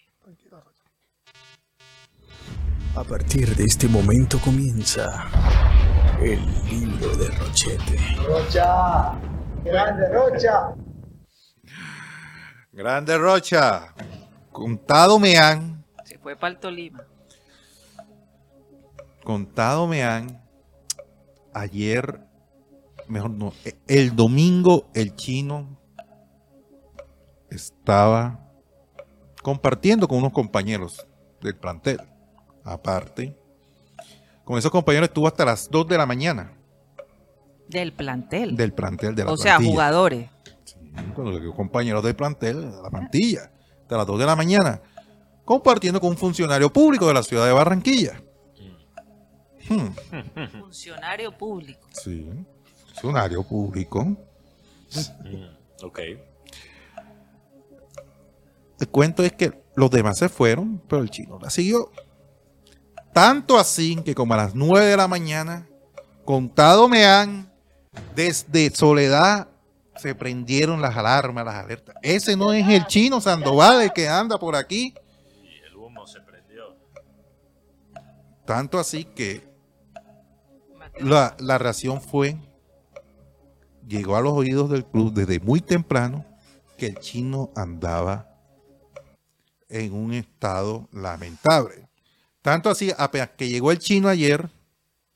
A partir de este momento comienza el libro de Rochete. Rocha, grande Rocha. Grande Rocha. Contado me han, Se fue para el Tolima. contado me han. Ayer, mejor no, el domingo el chino estaba compartiendo con unos compañeros del plantel. Aparte, con esos compañeros estuvo hasta las 2 de la mañana Del plantel. del plantel de la o sea, jugadores. cuando le digo compañeros del plantel, de la plantilla, hasta las 2 de la mañana, compartiendo con un funcionario público de la ciudad de Barranquilla. Hmm, Funcionario público. sí, funcionario público. Ok. El cuento es que los demás se fueron, pero el chino la siguió. Tanto así que como a las 9 de la mañana, contado me han, desde Soledad se prendieron las alarmas, las alertas. Ese no es el chino Sandoval el que anda por aquí. Y el humo se prendió. Tanto así que la, la reacción fue, llegó a los oídos del club desde muy temprano que el chino andaba en un estado lamentable. Tanto así, apenas que llegó el chino ayer,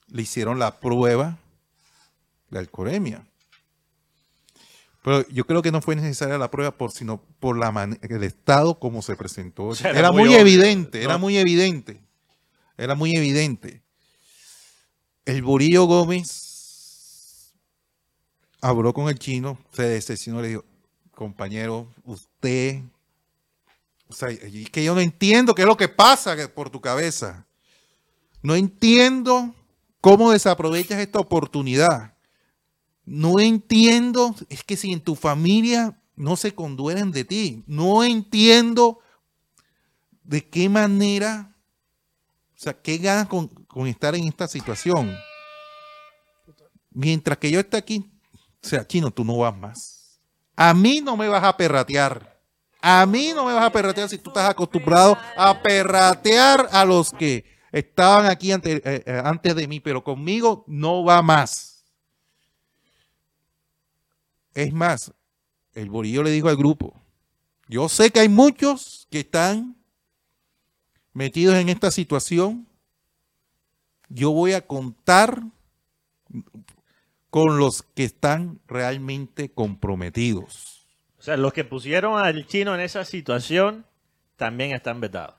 le hicieron la prueba de alcoholemia. Pero yo creo que no fue necesaria la prueba por sino por la man- el estado como se presentó. sea, era, era muy, evidente, era muy evidente. Era muy evidente. El Burillo Gómez habló con el chino, se decepcionó, le dijo, compañero, usted, o sea, es que yo no entiendo qué es lo que pasa por tu cabeza. No entiendo cómo desaprovechas esta oportunidad. No entiendo, es que si en tu familia no se conduelen de ti, no entiendo de qué manera, o sea, qué ganas con, con estar en esta situación. Mientras que yo esté aquí, o sea, chino, tú no vas más. A mí no me vas a perratear. A mí no me vas a perratear si tú estás acostumbrado a perratear a los que estaban aquí ante- eh, eh, antes de mí, pero conmigo no va más. Es más, el Borillo le dijo al grupo, yo sé que hay muchos que están metidos en esta situación. Yo voy a contar con los que están realmente comprometidos. O sea, los que pusieron al chino en esa situación también están vetados.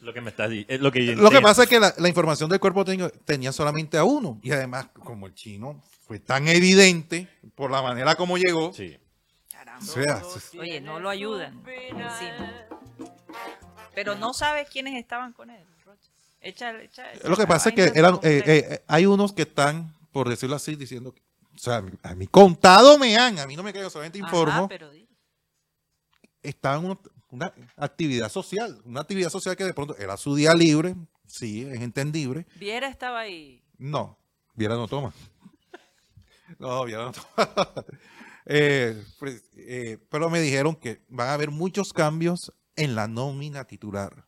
Lo que me estás diciendo. Lo que, yo Lo que entiendo. pasa es que la, la información del cuerpo técnico tenía solamente a uno. Y además, como el chino fue tan evidente por la manera como llegó, Sí. Caramba. o sea, Oye, no lo ayudan. Pero no sabes quiénes estaban con él. Échale, Lo que pasa es que eran, eh, eh, hay unos que están, por decirlo así, diciendo, que- o sea, a mí contado me han, a mí no me creo, solamente informo, pero estaban en una actividad social, una actividad social que de pronto era su día libre, sí, es entendible, Viera estaba ahí. no, Viera no toma. No, Viera no toma. Eh, pues, eh, pero me dijeron que van a haber muchos cambios en la nómina titular.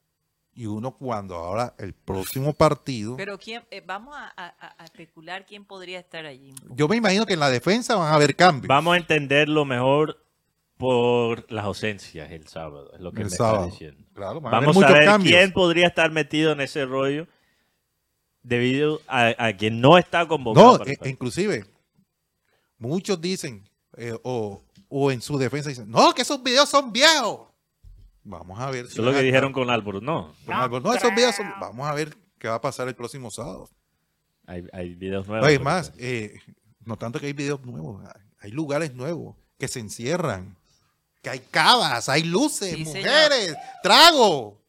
Y uno cuando ahora el próximo partido... Pero quién, eh, vamos a, a- a especular quién podría estar allí. Yo me imagino que en la defensa van a haber cambios. Vamos a entenderlo mejor por las ausencias el sábado. Es lo que el me sábado. está diciendo. Claro, van a haber Vamos a muchos ver cambios. quién podría estar metido en ese rollo debido a, a quien no está convocado. No, e- inclusive, muchos dicen, eh, o, o en su defensa dicen, no, que esos videos son viejos. Vamos a ver. si Eso es lo que dijeron con Álvaro. No, con algo. No, esos videos son... Vamos a ver qué va a pasar el próximo sábado. hay, hay videos nuevos. No, es pero- más, eh, no tanto que hay videos nuevos, hay- hay lugares nuevos que se encierran, que hay cavas, hay luces, Sí, señor. mujeres, trago.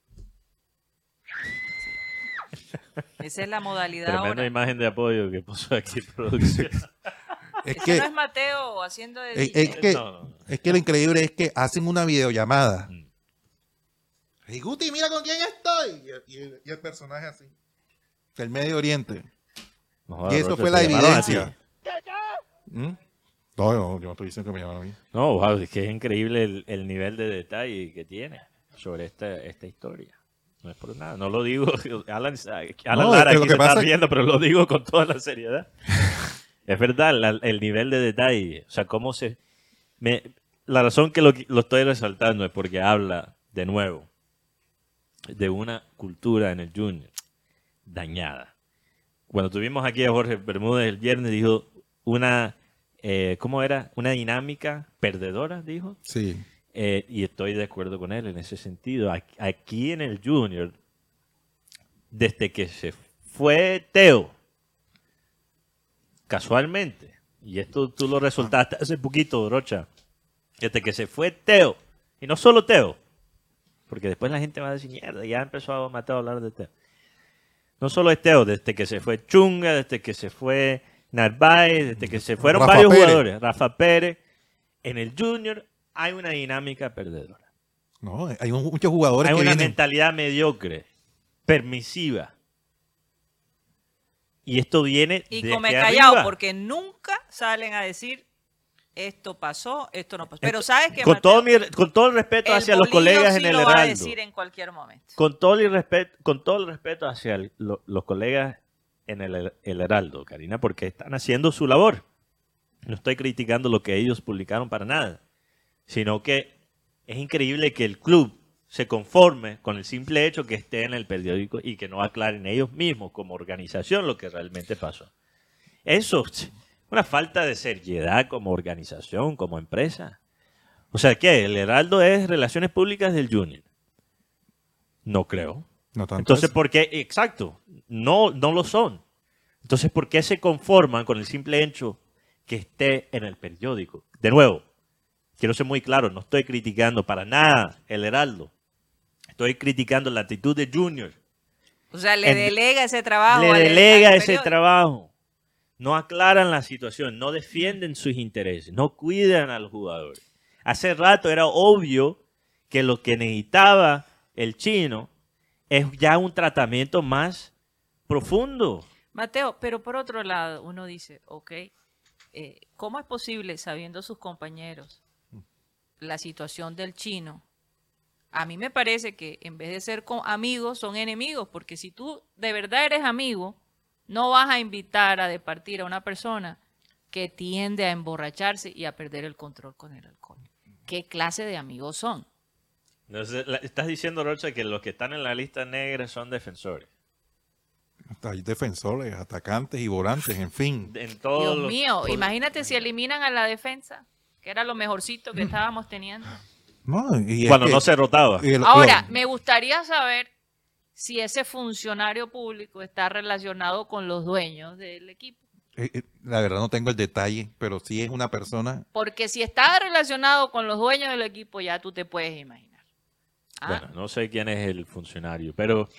Esa es la modalidad Tremenda ahora. imagen de apoyo que puso aquí producción. Es que, no es Mateo haciendo de es, DJ. es que, No, no, no. es que lo increíble es que hacen una videollamada. Mm. Y Guti, mira con quién estoy. Y, y el, y el personaje así. Del Medio Oriente. No Y eso fue la llamaron evidencia. ¿Mm? No, no, yo no estoy diciendo que me llaman a mí. No, wow, es que es increíble el, el nivel de detalle que tiene sobre esta, esta historia. No es por nada, no lo digo, Alan, Alan No, Lara es que lo aquí que se está riendo, pero lo digo con toda la seriedad. es verdad, la- el nivel de detalle, o sea, cómo se... me- la razón que lo, lo estoy resaltando es porque habla, de nuevo, de una cultura en el Junior dañada. Cuando tuvimos aquí a Jorge Bermúdez el viernes, dijo una, eh, ¿cómo era? Una dinámica perdedora, dijo. Sí. Eh, y estoy de acuerdo con él en ese sentido. Aquí, aquí en el Junior, desde que se fue Teo, casualmente, y esto tú lo resultaste hace poquito, Rocha, desde que se fue Teo, y no solo Teo, porque después la gente va a decir, mierda, ya empezó a Mateo a hablar de Teo. No solo es Teo, desde que se fue Chunga, desde que se fue Narváez, desde que se fueron Rafa varios Pérez. jugadores, Rafa Pérez, en el Junior hay una dinámica perdedora. No, hay muchos jugadores Hay que una vienen. mentalidad mediocre, permisiva. Y esto viene Y de come callado, arriba. porque nunca salen a decir esto pasó, esto no pasó. Pero sabes que con Mateo, todo, mi- con todo el respeto el hacia los colegas sí en el lo va a Heraldo. decir en cualquier momento. Con todo el respeto, con todo el respeto hacia el- lo- los colegas en el, el Heraldo, Karina, porque están haciendo su labor. No estoy criticando lo que ellos publicaron para nada, sino que es increíble que el club se conforme con el simple hecho que esté en el periódico y que no aclaren ellos mismos como organización lo que realmente pasó. Eso es una falta de seriedad como organización, como empresa. O sea, ¿qué? ¿El Heraldo es relaciones públicas del Junior? No creo. No tanto Entonces, eso. ¿por qué? Exacto, no, no lo son. Entonces, ¿por qué se conforman con el simple hecho que esté en el periódico? De nuevo, quiero ser muy claro, no estoy criticando para nada el Heraldo. Estoy criticando la actitud de Junior. O sea, le En- delega ese trabajo. Le delega al ese trabajo. No aclaran la situación, no defienden sus intereses, no cuidan a los jugadores. Hace rato era obvio que lo que necesitaba el chino es ya un tratamiento más profundo. Mateo, pero por otro lado, uno dice, ok, eh, ¿cómo es posible, sabiendo sus compañeros, la situación del chino? A mí me parece que en vez de ser co- amigos, son enemigos, porque si tú de verdad eres amigo, no vas a invitar a departir a una persona que tiende a emborracharse y a perder el control con el alcohol. ¿Qué clase de amigos son? Entonces, estás diciendo, Rocha, que los que están en la lista negra son defensores. Hay defensores, atacantes y volantes, en fin. En todos Dios los- mío, por- imagínate si eliminan a la defensa, que era lo mejorcito que estábamos teniendo. No, y es Cuando que- no se rotaba. el- Ahora, me gustaría saber si ese funcionario público está relacionado con los dueños del equipo. eh, eh, la verdad no tengo el detalle, pero sí es una persona. Porque si está relacionado con los dueños del equipo, ya tú te puedes imaginar. Ah, Bueno, no sé quién es el funcionario, pero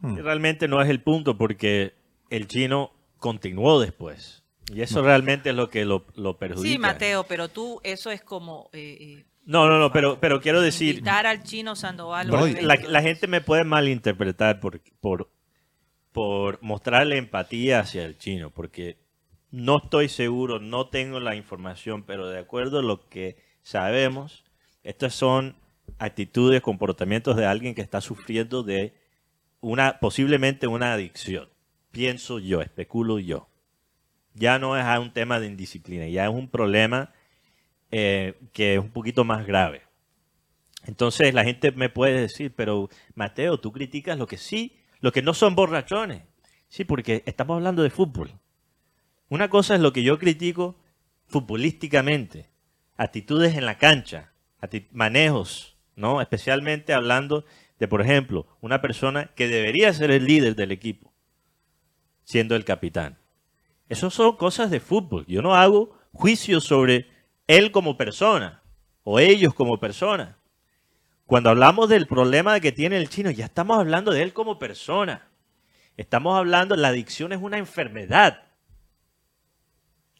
Hmm. realmente no es el punto porque el chino continuó después. Y eso realmente es lo que lo, lo perjudica. sí, Mateo, pero tú, eso es como eh, eh, No, no, no, pero, pero quiero decir, invitar al chino Sandoval. La gente me puede malinterpretar por, por, por mostrarle empatía hacia el chino, porque no estoy seguro, no tengo la información, pero de acuerdo a lo que sabemos, estas son actitudes, comportamientos de alguien que está sufriendo de una, posiblemente una adicción. Pienso yo, especulo yo. Ya no es un tema de indisciplina, ya es un problema eh, que es un poquito más grave. Entonces la gente me puede decir, pero Mateo, tú criticas lo que sí, lo que no son borrachones. Sí, porque estamos hablando de fútbol. Una cosa es lo que yo critico futbolísticamente, actitudes en la cancha, manejos, ¿no? Especialmente hablando de, por ejemplo, una persona que debería ser el líder del equipo, siendo el capitán. Eso son cosas de fútbol. Yo no hago juicios sobre él como persona o ellos como persona. Cuando hablamos del problema que tiene el chino, ya estamos hablando de él como persona. Estamos hablando, la adicción es una enfermedad.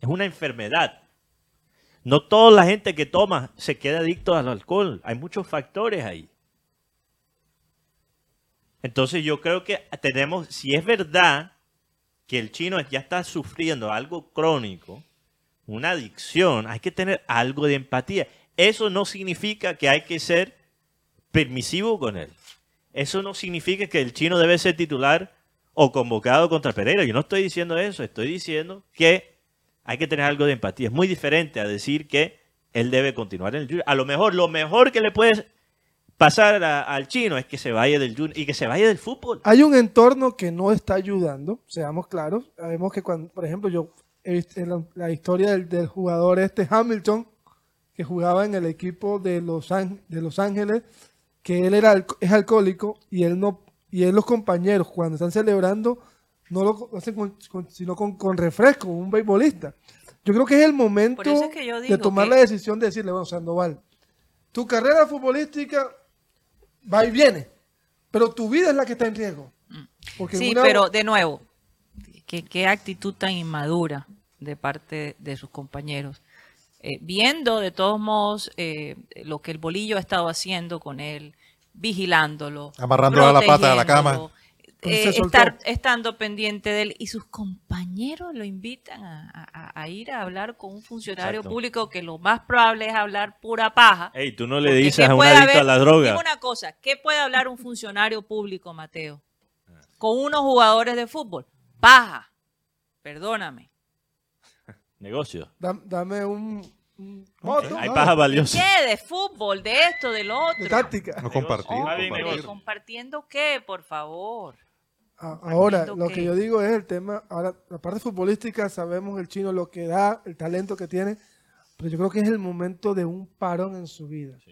Es una enfermedad. No toda la gente que toma se queda adicto al alcohol. Hay muchos factores ahí. Entonces yo creo que tenemos, si es verdad que el chino ya está sufriendo algo crónico, una adicción, hay que tener algo de empatía. Eso no significa que hay que ser permisivo con él. Eso no significa que el chino debe ser titular o convocado contra Pereira. Yo no estoy diciendo eso, estoy diciendo que hay que tener algo de empatía. Es muy diferente a decir que él debe continuar en el Junior. A lo mejor, lo mejor que le puede pasar al chino es que se vaya del Junior y que se vaya del fútbol. Hay un entorno que no está ayudando, seamos claros. Sabemos que cuando, por ejemplo, yo en la, la historia del, del jugador este Hamilton, que jugaba en el equipo de Los, de Los Ángeles, que él era es alcohólico y él no y él los compañeros cuando están celebrando no lo hacen con- con- sino con, con refresco, un beisbolista. Yo creo que es el momento es que de tomar que- la decisión de decirle, bueno, Sandoval, tu carrera futbolística va y viene, pero tu vida es la que está en riesgo. Porque Sí, una- pero de nuevo, qué, qué actitud tan inmadura de parte de sus compañeros. Eh, viendo de todos modos eh, lo que el bolillo ha estado haciendo con él, vigilándolo, Amarrándolo a la pata de la cama. eh, estar, estando pendiente de él y sus compañeros lo invitan a, a- a ir a hablar con un funcionario Exacto. público que lo más probable es hablar pura paja. Ey, tú no le dices ¿qué a un adicto a la droga. Digo una cosa, ¿qué puede hablar un funcionario público, Mateo? Con unos jugadores de fútbol. Paja. Perdóname. Negocio. Da- dame un, Hay paja valiosa. ¿Qué? De fútbol, de esto, del otro. de táctica. No compartir. Hombre, compartir. ¿Compartiendo qué, por favor? A- Ahora, lo qué. que yo digo es el tema, ahora, la parte futbolística, sabemos el chino lo que da, el talento que tiene, pero yo creo que es el momento de un parón en su vida. Es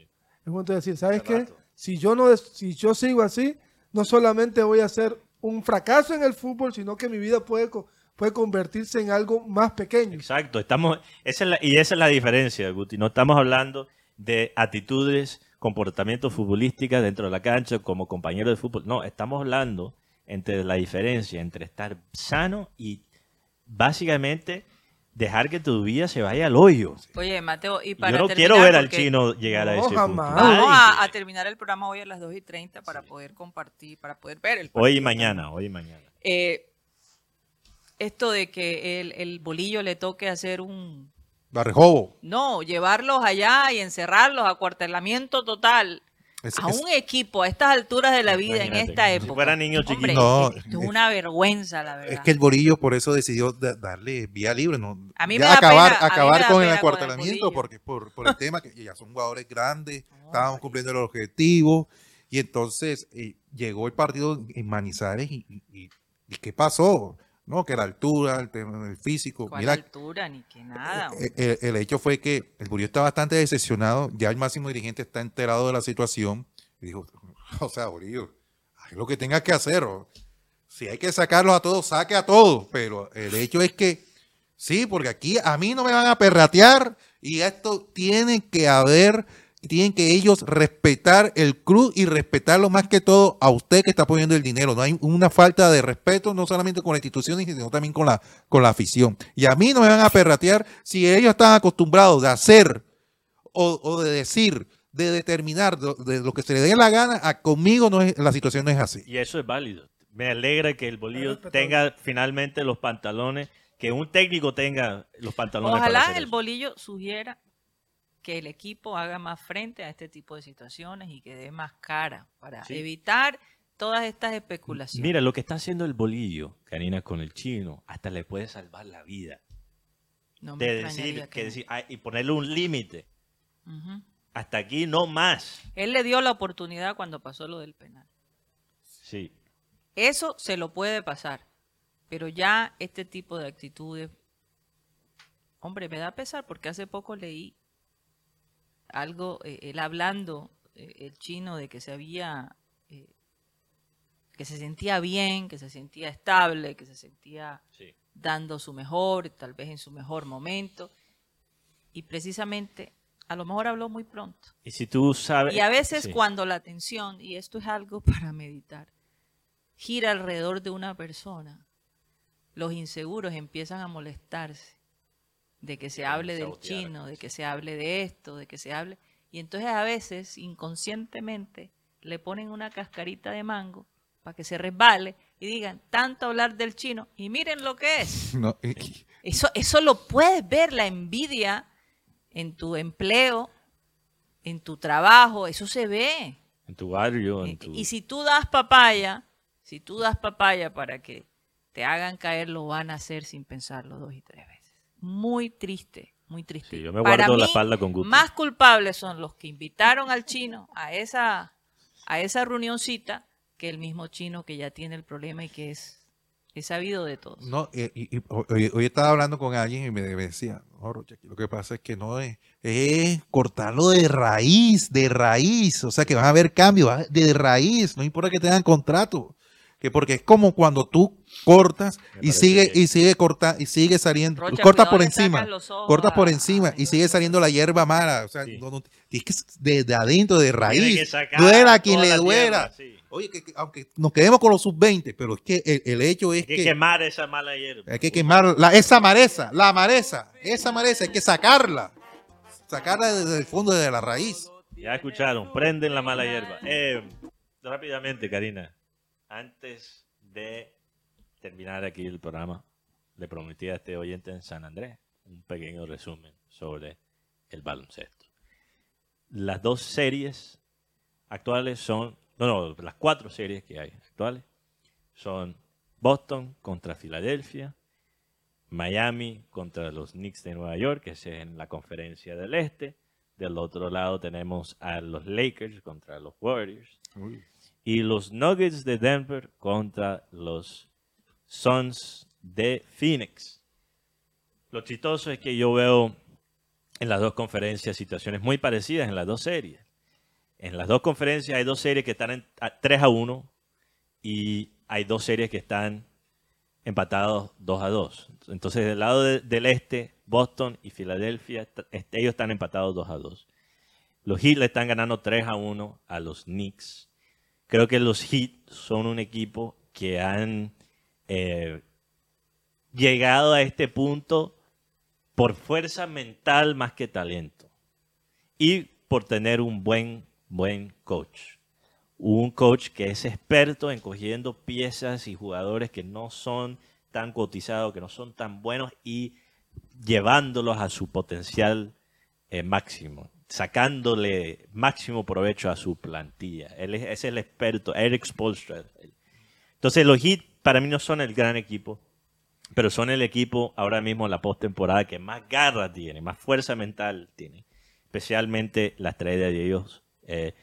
el momento de decir, ¿sabes qué? Si yo, no, des- si yo sigo así, no solamente voy a ser un fracaso en el fútbol, sino que mi vida puede, puede convertirse en algo más pequeño. Exacto, estamos, esa es la- y esa es la diferencia, Guti. No estamos hablando de actitudes, comportamientos futbolísticas dentro de la cancha como compañero de fútbol. No, estamos hablando entre la diferencia entre estar sano y básicamente dejar que tu vida se vaya al hoyo. Oye, Mateo, y Yo para no terminar, quiero ver al chino llegar a No, ese punto. Vamos a, a terminar el programa hoy a las 2 y 30 para poder compartir, para poder ver el Hoy y partido. mañana, hoy y mañana. Eh, esto de que el, el bolillo le toque hacer un... Barrejobo. No, llevarlos allá y encerrarlos, acuartelamiento total. Es- a es- un equipo a estas alturas de la vida en esta si época. fuera niño Hombre, chiquito. No, es una vergüenza, la verdad. Es que el Borillo por eso decidió da- darle vía libre, ¿no? A mí me da acabar, pena- acabar me da con el pena con el acuartelamiento porque por, por el tema que ya son jugadores grandes, estábamos cumpliendo el objetivo y entonces eh, llegó el partido en Manizales y, y- y- ¿y qué pasó? No, que la altura, el tema del físico. ¿Cuál Mira, altura? Ni que nada. eh, eh, el, hecho fue que el Borillo está bastante decepcionado, ya el máximo dirigente está enterado de la situación y dijo, o sea, haz lo que tengas que hacer. o- si hay que sacarlos a todos, saque a todos, pero el hecho es que sí, porque aquí a mí no me van a perratear y esto tiene que haber, tienen que ellos respetar el club y respetarlo más que todo a usted que está poniendo el dinero. No hay una falta de respeto, no solamente con la institución, sino también con la, con la afición. Y a mí no me van a perratear si ellos están acostumbrados de hacer o, o de decir, de determinar de, de lo que se le dé la gana, a conmigo no es, la situación no es así. Y eso es válido. Me alegra que el bolillo tenga finalmente los pantalones, que un técnico tenga los pantalones. para Ojalá hacer el eso. bolillo sugiera que el equipo haga más frente a este tipo de situaciones y que dé más cara para Sí. evitar todas estas especulaciones. Mira, lo que está haciendo el bolillo, Karina, con el chino, hasta le puede salvar la vida. No me De decir, que decir, y ponerle un límite. Hasta aquí no más. Él le dio la oportunidad cuando pasó lo del penal. Sí. Eso se lo puede pasar, pero ya este tipo de actitudes, hombre, me da pesar porque hace poco leí algo, eh, él hablando, eh, el chino, de que se había, eh, que se sentía bien, que se sentía estable, que se sentía Sí. dando su mejor, tal vez en su mejor momento, y precisamente a lo mejor habló muy pronto. Y si tú sabes. Y a veces sí. cuando la atención, y esto es algo para meditar, gira alrededor de una persona, los inseguros empiezan a molestarse de que se hable del chino, de que se hable de esto, de que se hable. Y entonces a veces, inconscientemente, le ponen una cascarita de mango para que se resbale y digan, tanto hablar del chino, y miren lo que es. No, y- Eso, eso lo puedes ver, la envidia en tu empleo, en tu trabajo, eso se ve. En tu barrio, Y, en tu... y si tú das papaya, si tú das papaya para que te hagan caer, lo van a hacer sin pensarlo dos y tres veces. Muy triste, muy triste. Sí, yo me Para guardo la mí, espalda con gusto. Más culpables son los que invitaron al chino a esa, a esa reunioncita que el mismo chino que ya tiene el problema y que es, es sabido de todos. no, y- y- y hoy, hoy estaba hablando con alguien y me, me decía, no, Rocha, aquí lo que pasa es que no es, es cortarlo de raíz, de raíz, o sea que van a haber cambios de raíz, no importa que tengan contrato, que porque es como cuando tú cortas y sigue bien. y sigue corta y sigue saliendo, Rocha, cortas por encima, cortas por encima y sigue saliendo la hierba mala, o sea, Sí. no- no- tienes que de, de adentro, de raíz, duela a quien le la duela. tierra, sí. Oye, que, que aunque nos quedemos con los sub-20, pero es que el, el hecho es Hay que que quemar esa mala hierba. hay que quemar la, esa mareza, la mareza, esa mareza, hay que sacarla. Sacarla desde el fondo, de la raíz. Ya escucharon, prenden la mala hierba. Eh, rápidamente, Karina, antes de terminar aquí el programa, le prometí a este oyente en San Andrés un pequeño resumen sobre el baloncesto. Las dos series actuales son, no, las cuatro series que hay actuales son Boston contra Filadelfia, Miami contra los Knicks de Nueva York, que es en la conferencia del Este. Del otro lado tenemos a los Lakers contra los Warriors. Y los Nuggets de Denver contra los Suns de Phoenix. Lo chistoso es que yo veo en las dos conferencias situaciones muy parecidas en las dos series. En las dos conferencias hay dos series que están en, a 3 a 1 y hay dos series que están empatados 2 a 2. Entonces, del lado de- del este, Boston y Filadelfia, ellos están empatados 2 a 2. Los Heat están ganando 3 a 1 a los Knicks. Creo que los Heat son un equipo que han eh, llegado a este punto por fuerza mental más que talento. Y por tener un buen, buen coach un coach que es experto en cogiendo piezas y jugadores que no son tan cotizados, que no son tan buenos y llevándolos a su potencial eh, máximo, sacándole máximo provecho a su plantilla. Él es, el experto, Eric Spoelstra. Entonces los Heat para mí no son el gran equipo, pero son el equipo ahora mismo en la postemporada que más garra tiene, más fuerza mental tiene, especialmente la estrella de ellos, eh,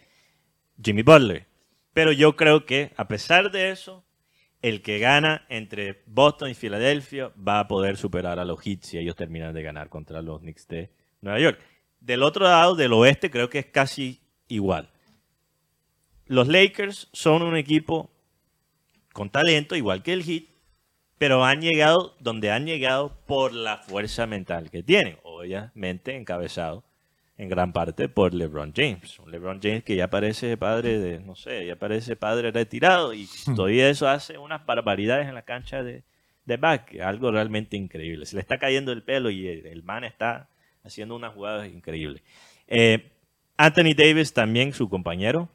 Jimmy Butler. Pero yo creo que, a pesar de eso, el que gana entre Boston y Filadelfia va a poder superar a los Heat si ellos terminan de ganar contra los Knicks de Nueva York. Del otro lado, del oeste, creo que es casi igual. Los Lakers son un equipo con talento, igual que el Heat, pero han llegado donde han llegado por la fuerza mental que tienen, obviamente encabezado en gran parte por LeBron James. Un LeBron James que ya parece padre de, no sé, ya parece padre retirado y todavía eso hace unas barbaridades en la cancha de, de back, algo realmente increíble. Se le está cayendo el pelo y el, el man está haciendo unas jugadas increíbles. Eh, Anthony Davis también, su compañero,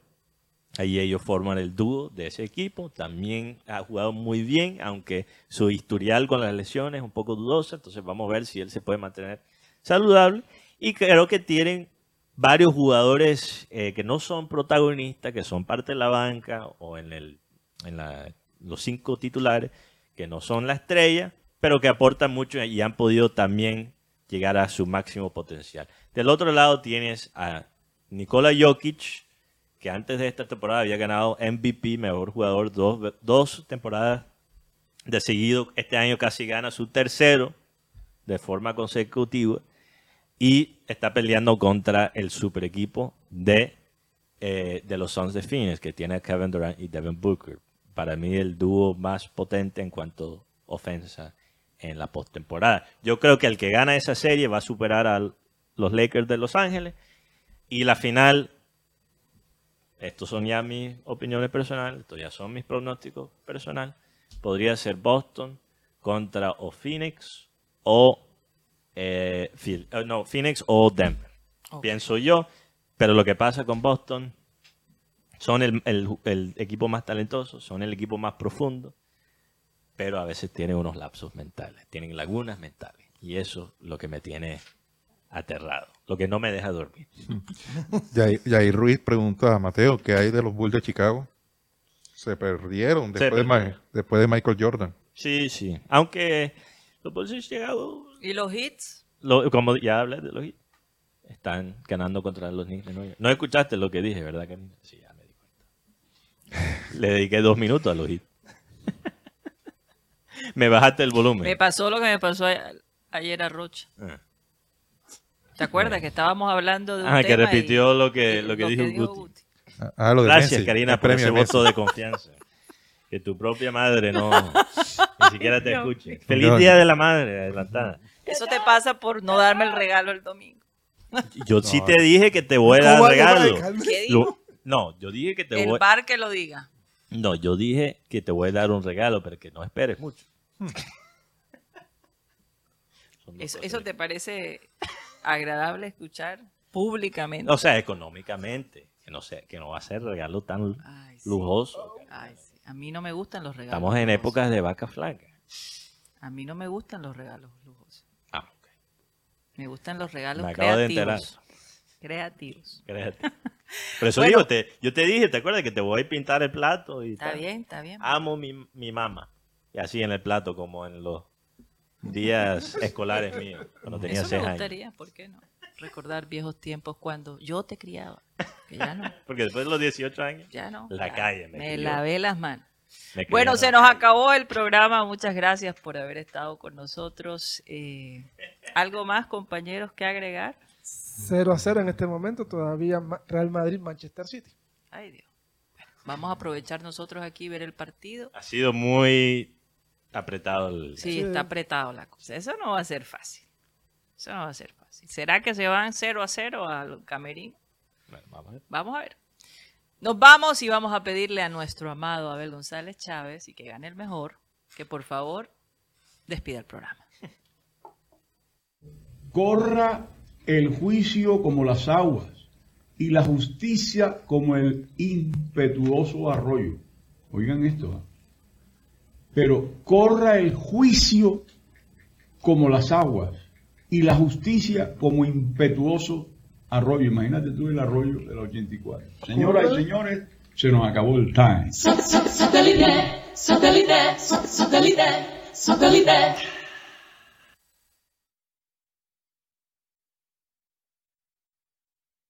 ahí ellos forman el dúo de ese equipo, también ha jugado muy bien, aunque su historial con las lesiones es un poco dudosa, entonces vamos a ver si él se puede mantener saludable. Y creo que tienen varios jugadores eh, que no son protagonistas, que son parte de la banca o en, el, en los cinco titulares, que no son la estrella, pero que aportan mucho y han podido también llegar a su máximo potencial. Del otro lado tienes a Nikola Jokic, que antes de esta temporada había ganado MVP, mejor jugador, dos, dos temporadas de seguido. Este año casi gana su tercero de forma consecutiva y está peleando contra el super equipo de, eh, de los Suns de que tiene a Kevin Durant y Devin Booker. Para mí el dúo más potente en cuanto a ofensa en la postemporada. Yo creo que el que gana esa serie va a superar a los Lakers de Los Ángeles y la final, estos son ya mis opiniones personales, estos ya son mis pronósticos personales, podría ser Boston contra o Phoenix o eh, Phil- eh, no, Phoenix o Denver. Pienso yo. Pero lo que pasa con Boston, son el, el- el equipo más talentoso, son el equipo más profundo, pero a veces tienen unos lapsos mentales, tienen lagunas mentales. Y eso es lo que me tiene aterrado, lo que no me deja dormir. Yair, Yair Ruiz pregunta a Mateo, ¿qué hay de los Bulls de Chicago? Se perdieron después, de, perdieron. Ma- después de Michael Jordan. Sí, sí. Aunque los Bulls han llegado, ¿Y los hits? lo- como ya hablé de los Heat, están ganando contra los Knicks de Nueva York. No escuchaste lo que dije, ¿verdad, Karina? Sí, ya me di cuenta. Le dediqué dos minutos a los Heat. Me bajaste el volumen. Me pasó lo que me pasó a- ayer a Rocha. Ah. ¿Te acuerdas que estábamos hablando de un Ah, que tema y- repitió lo que, y lo que dijo Guti. Ah, lo de Gracias, Messi, Karina, el por premio ese Messi. voto de confianza. Que tu propia madre no ni siquiera te escuche. Feliz. Día de la Madre, adelantada. Eso te pasa por no darme el regalo el domingo. Yo sí te dije que te voy a dar ¿Cómo vale, regalo. ¿Qué digo? Lo- no, yo dije que te El voy bar que lo diga. No, yo dije que te voy a dar un regalo, pero que no esperes mucho. ¿Eso, te parece agradable escuchar públicamente? O sea, económicamente, que no sea, que no va a ser regalo tan Ay, sí. lujoso. Ay, sí. A mí no me gustan los regalos. Estamos en lujosos. épocas de vaca flaca. A mí no me gustan los regalos lujosos. Ah, ok. Me gustan los regalos Me acabo de enterar. creativos. Creativos. Por eso Bueno. digo, te, yo te dije, ¿te acuerdas que te voy a pintar el plato? Y Está tal? bien, está bien. Amo mi, mi mamá. Y así en el plato, como en los días escolares míos, cuando tenía Eso me seis años. gustaría, ¿por qué no? Recordar viejos tiempos cuando yo te criaba. Que ya no, Porque después de los 18 años, ya no. La Ya calle me Me lavé las manos. me Bueno, en se nos acabó el programa. Muchas gracias por haber estado con nosotros. Eh, ¿Algo más, compañeros, que agregar? 0 a 0 en este momento, todavía Real Madrid, Manchester City. Ay, Dios. Bueno, vamos a aprovechar nosotros aquí ver el partido. Ha sido muy apretado el... Sí, Sí. está apretado la cosa. Eso no va a ser fácil. Eso no va a ser fácil. ¿Será que se van 0 a 0 al camerín? Bueno, vamos a ver. Vamos a ver. Nos vamos y vamos a pedirle a nuestro amado Abel González Chávez y que gane el mejor, que por favor despida el programa. corra el juicio como las aguas y la justicia como el impetuoso arroyo. Oigan esto. Pero corra el juicio como las aguas y la justicia como impetuoso arroyo. Imagínate tú el arroyo de la 84. Señoras y señores, se nos acabó el time.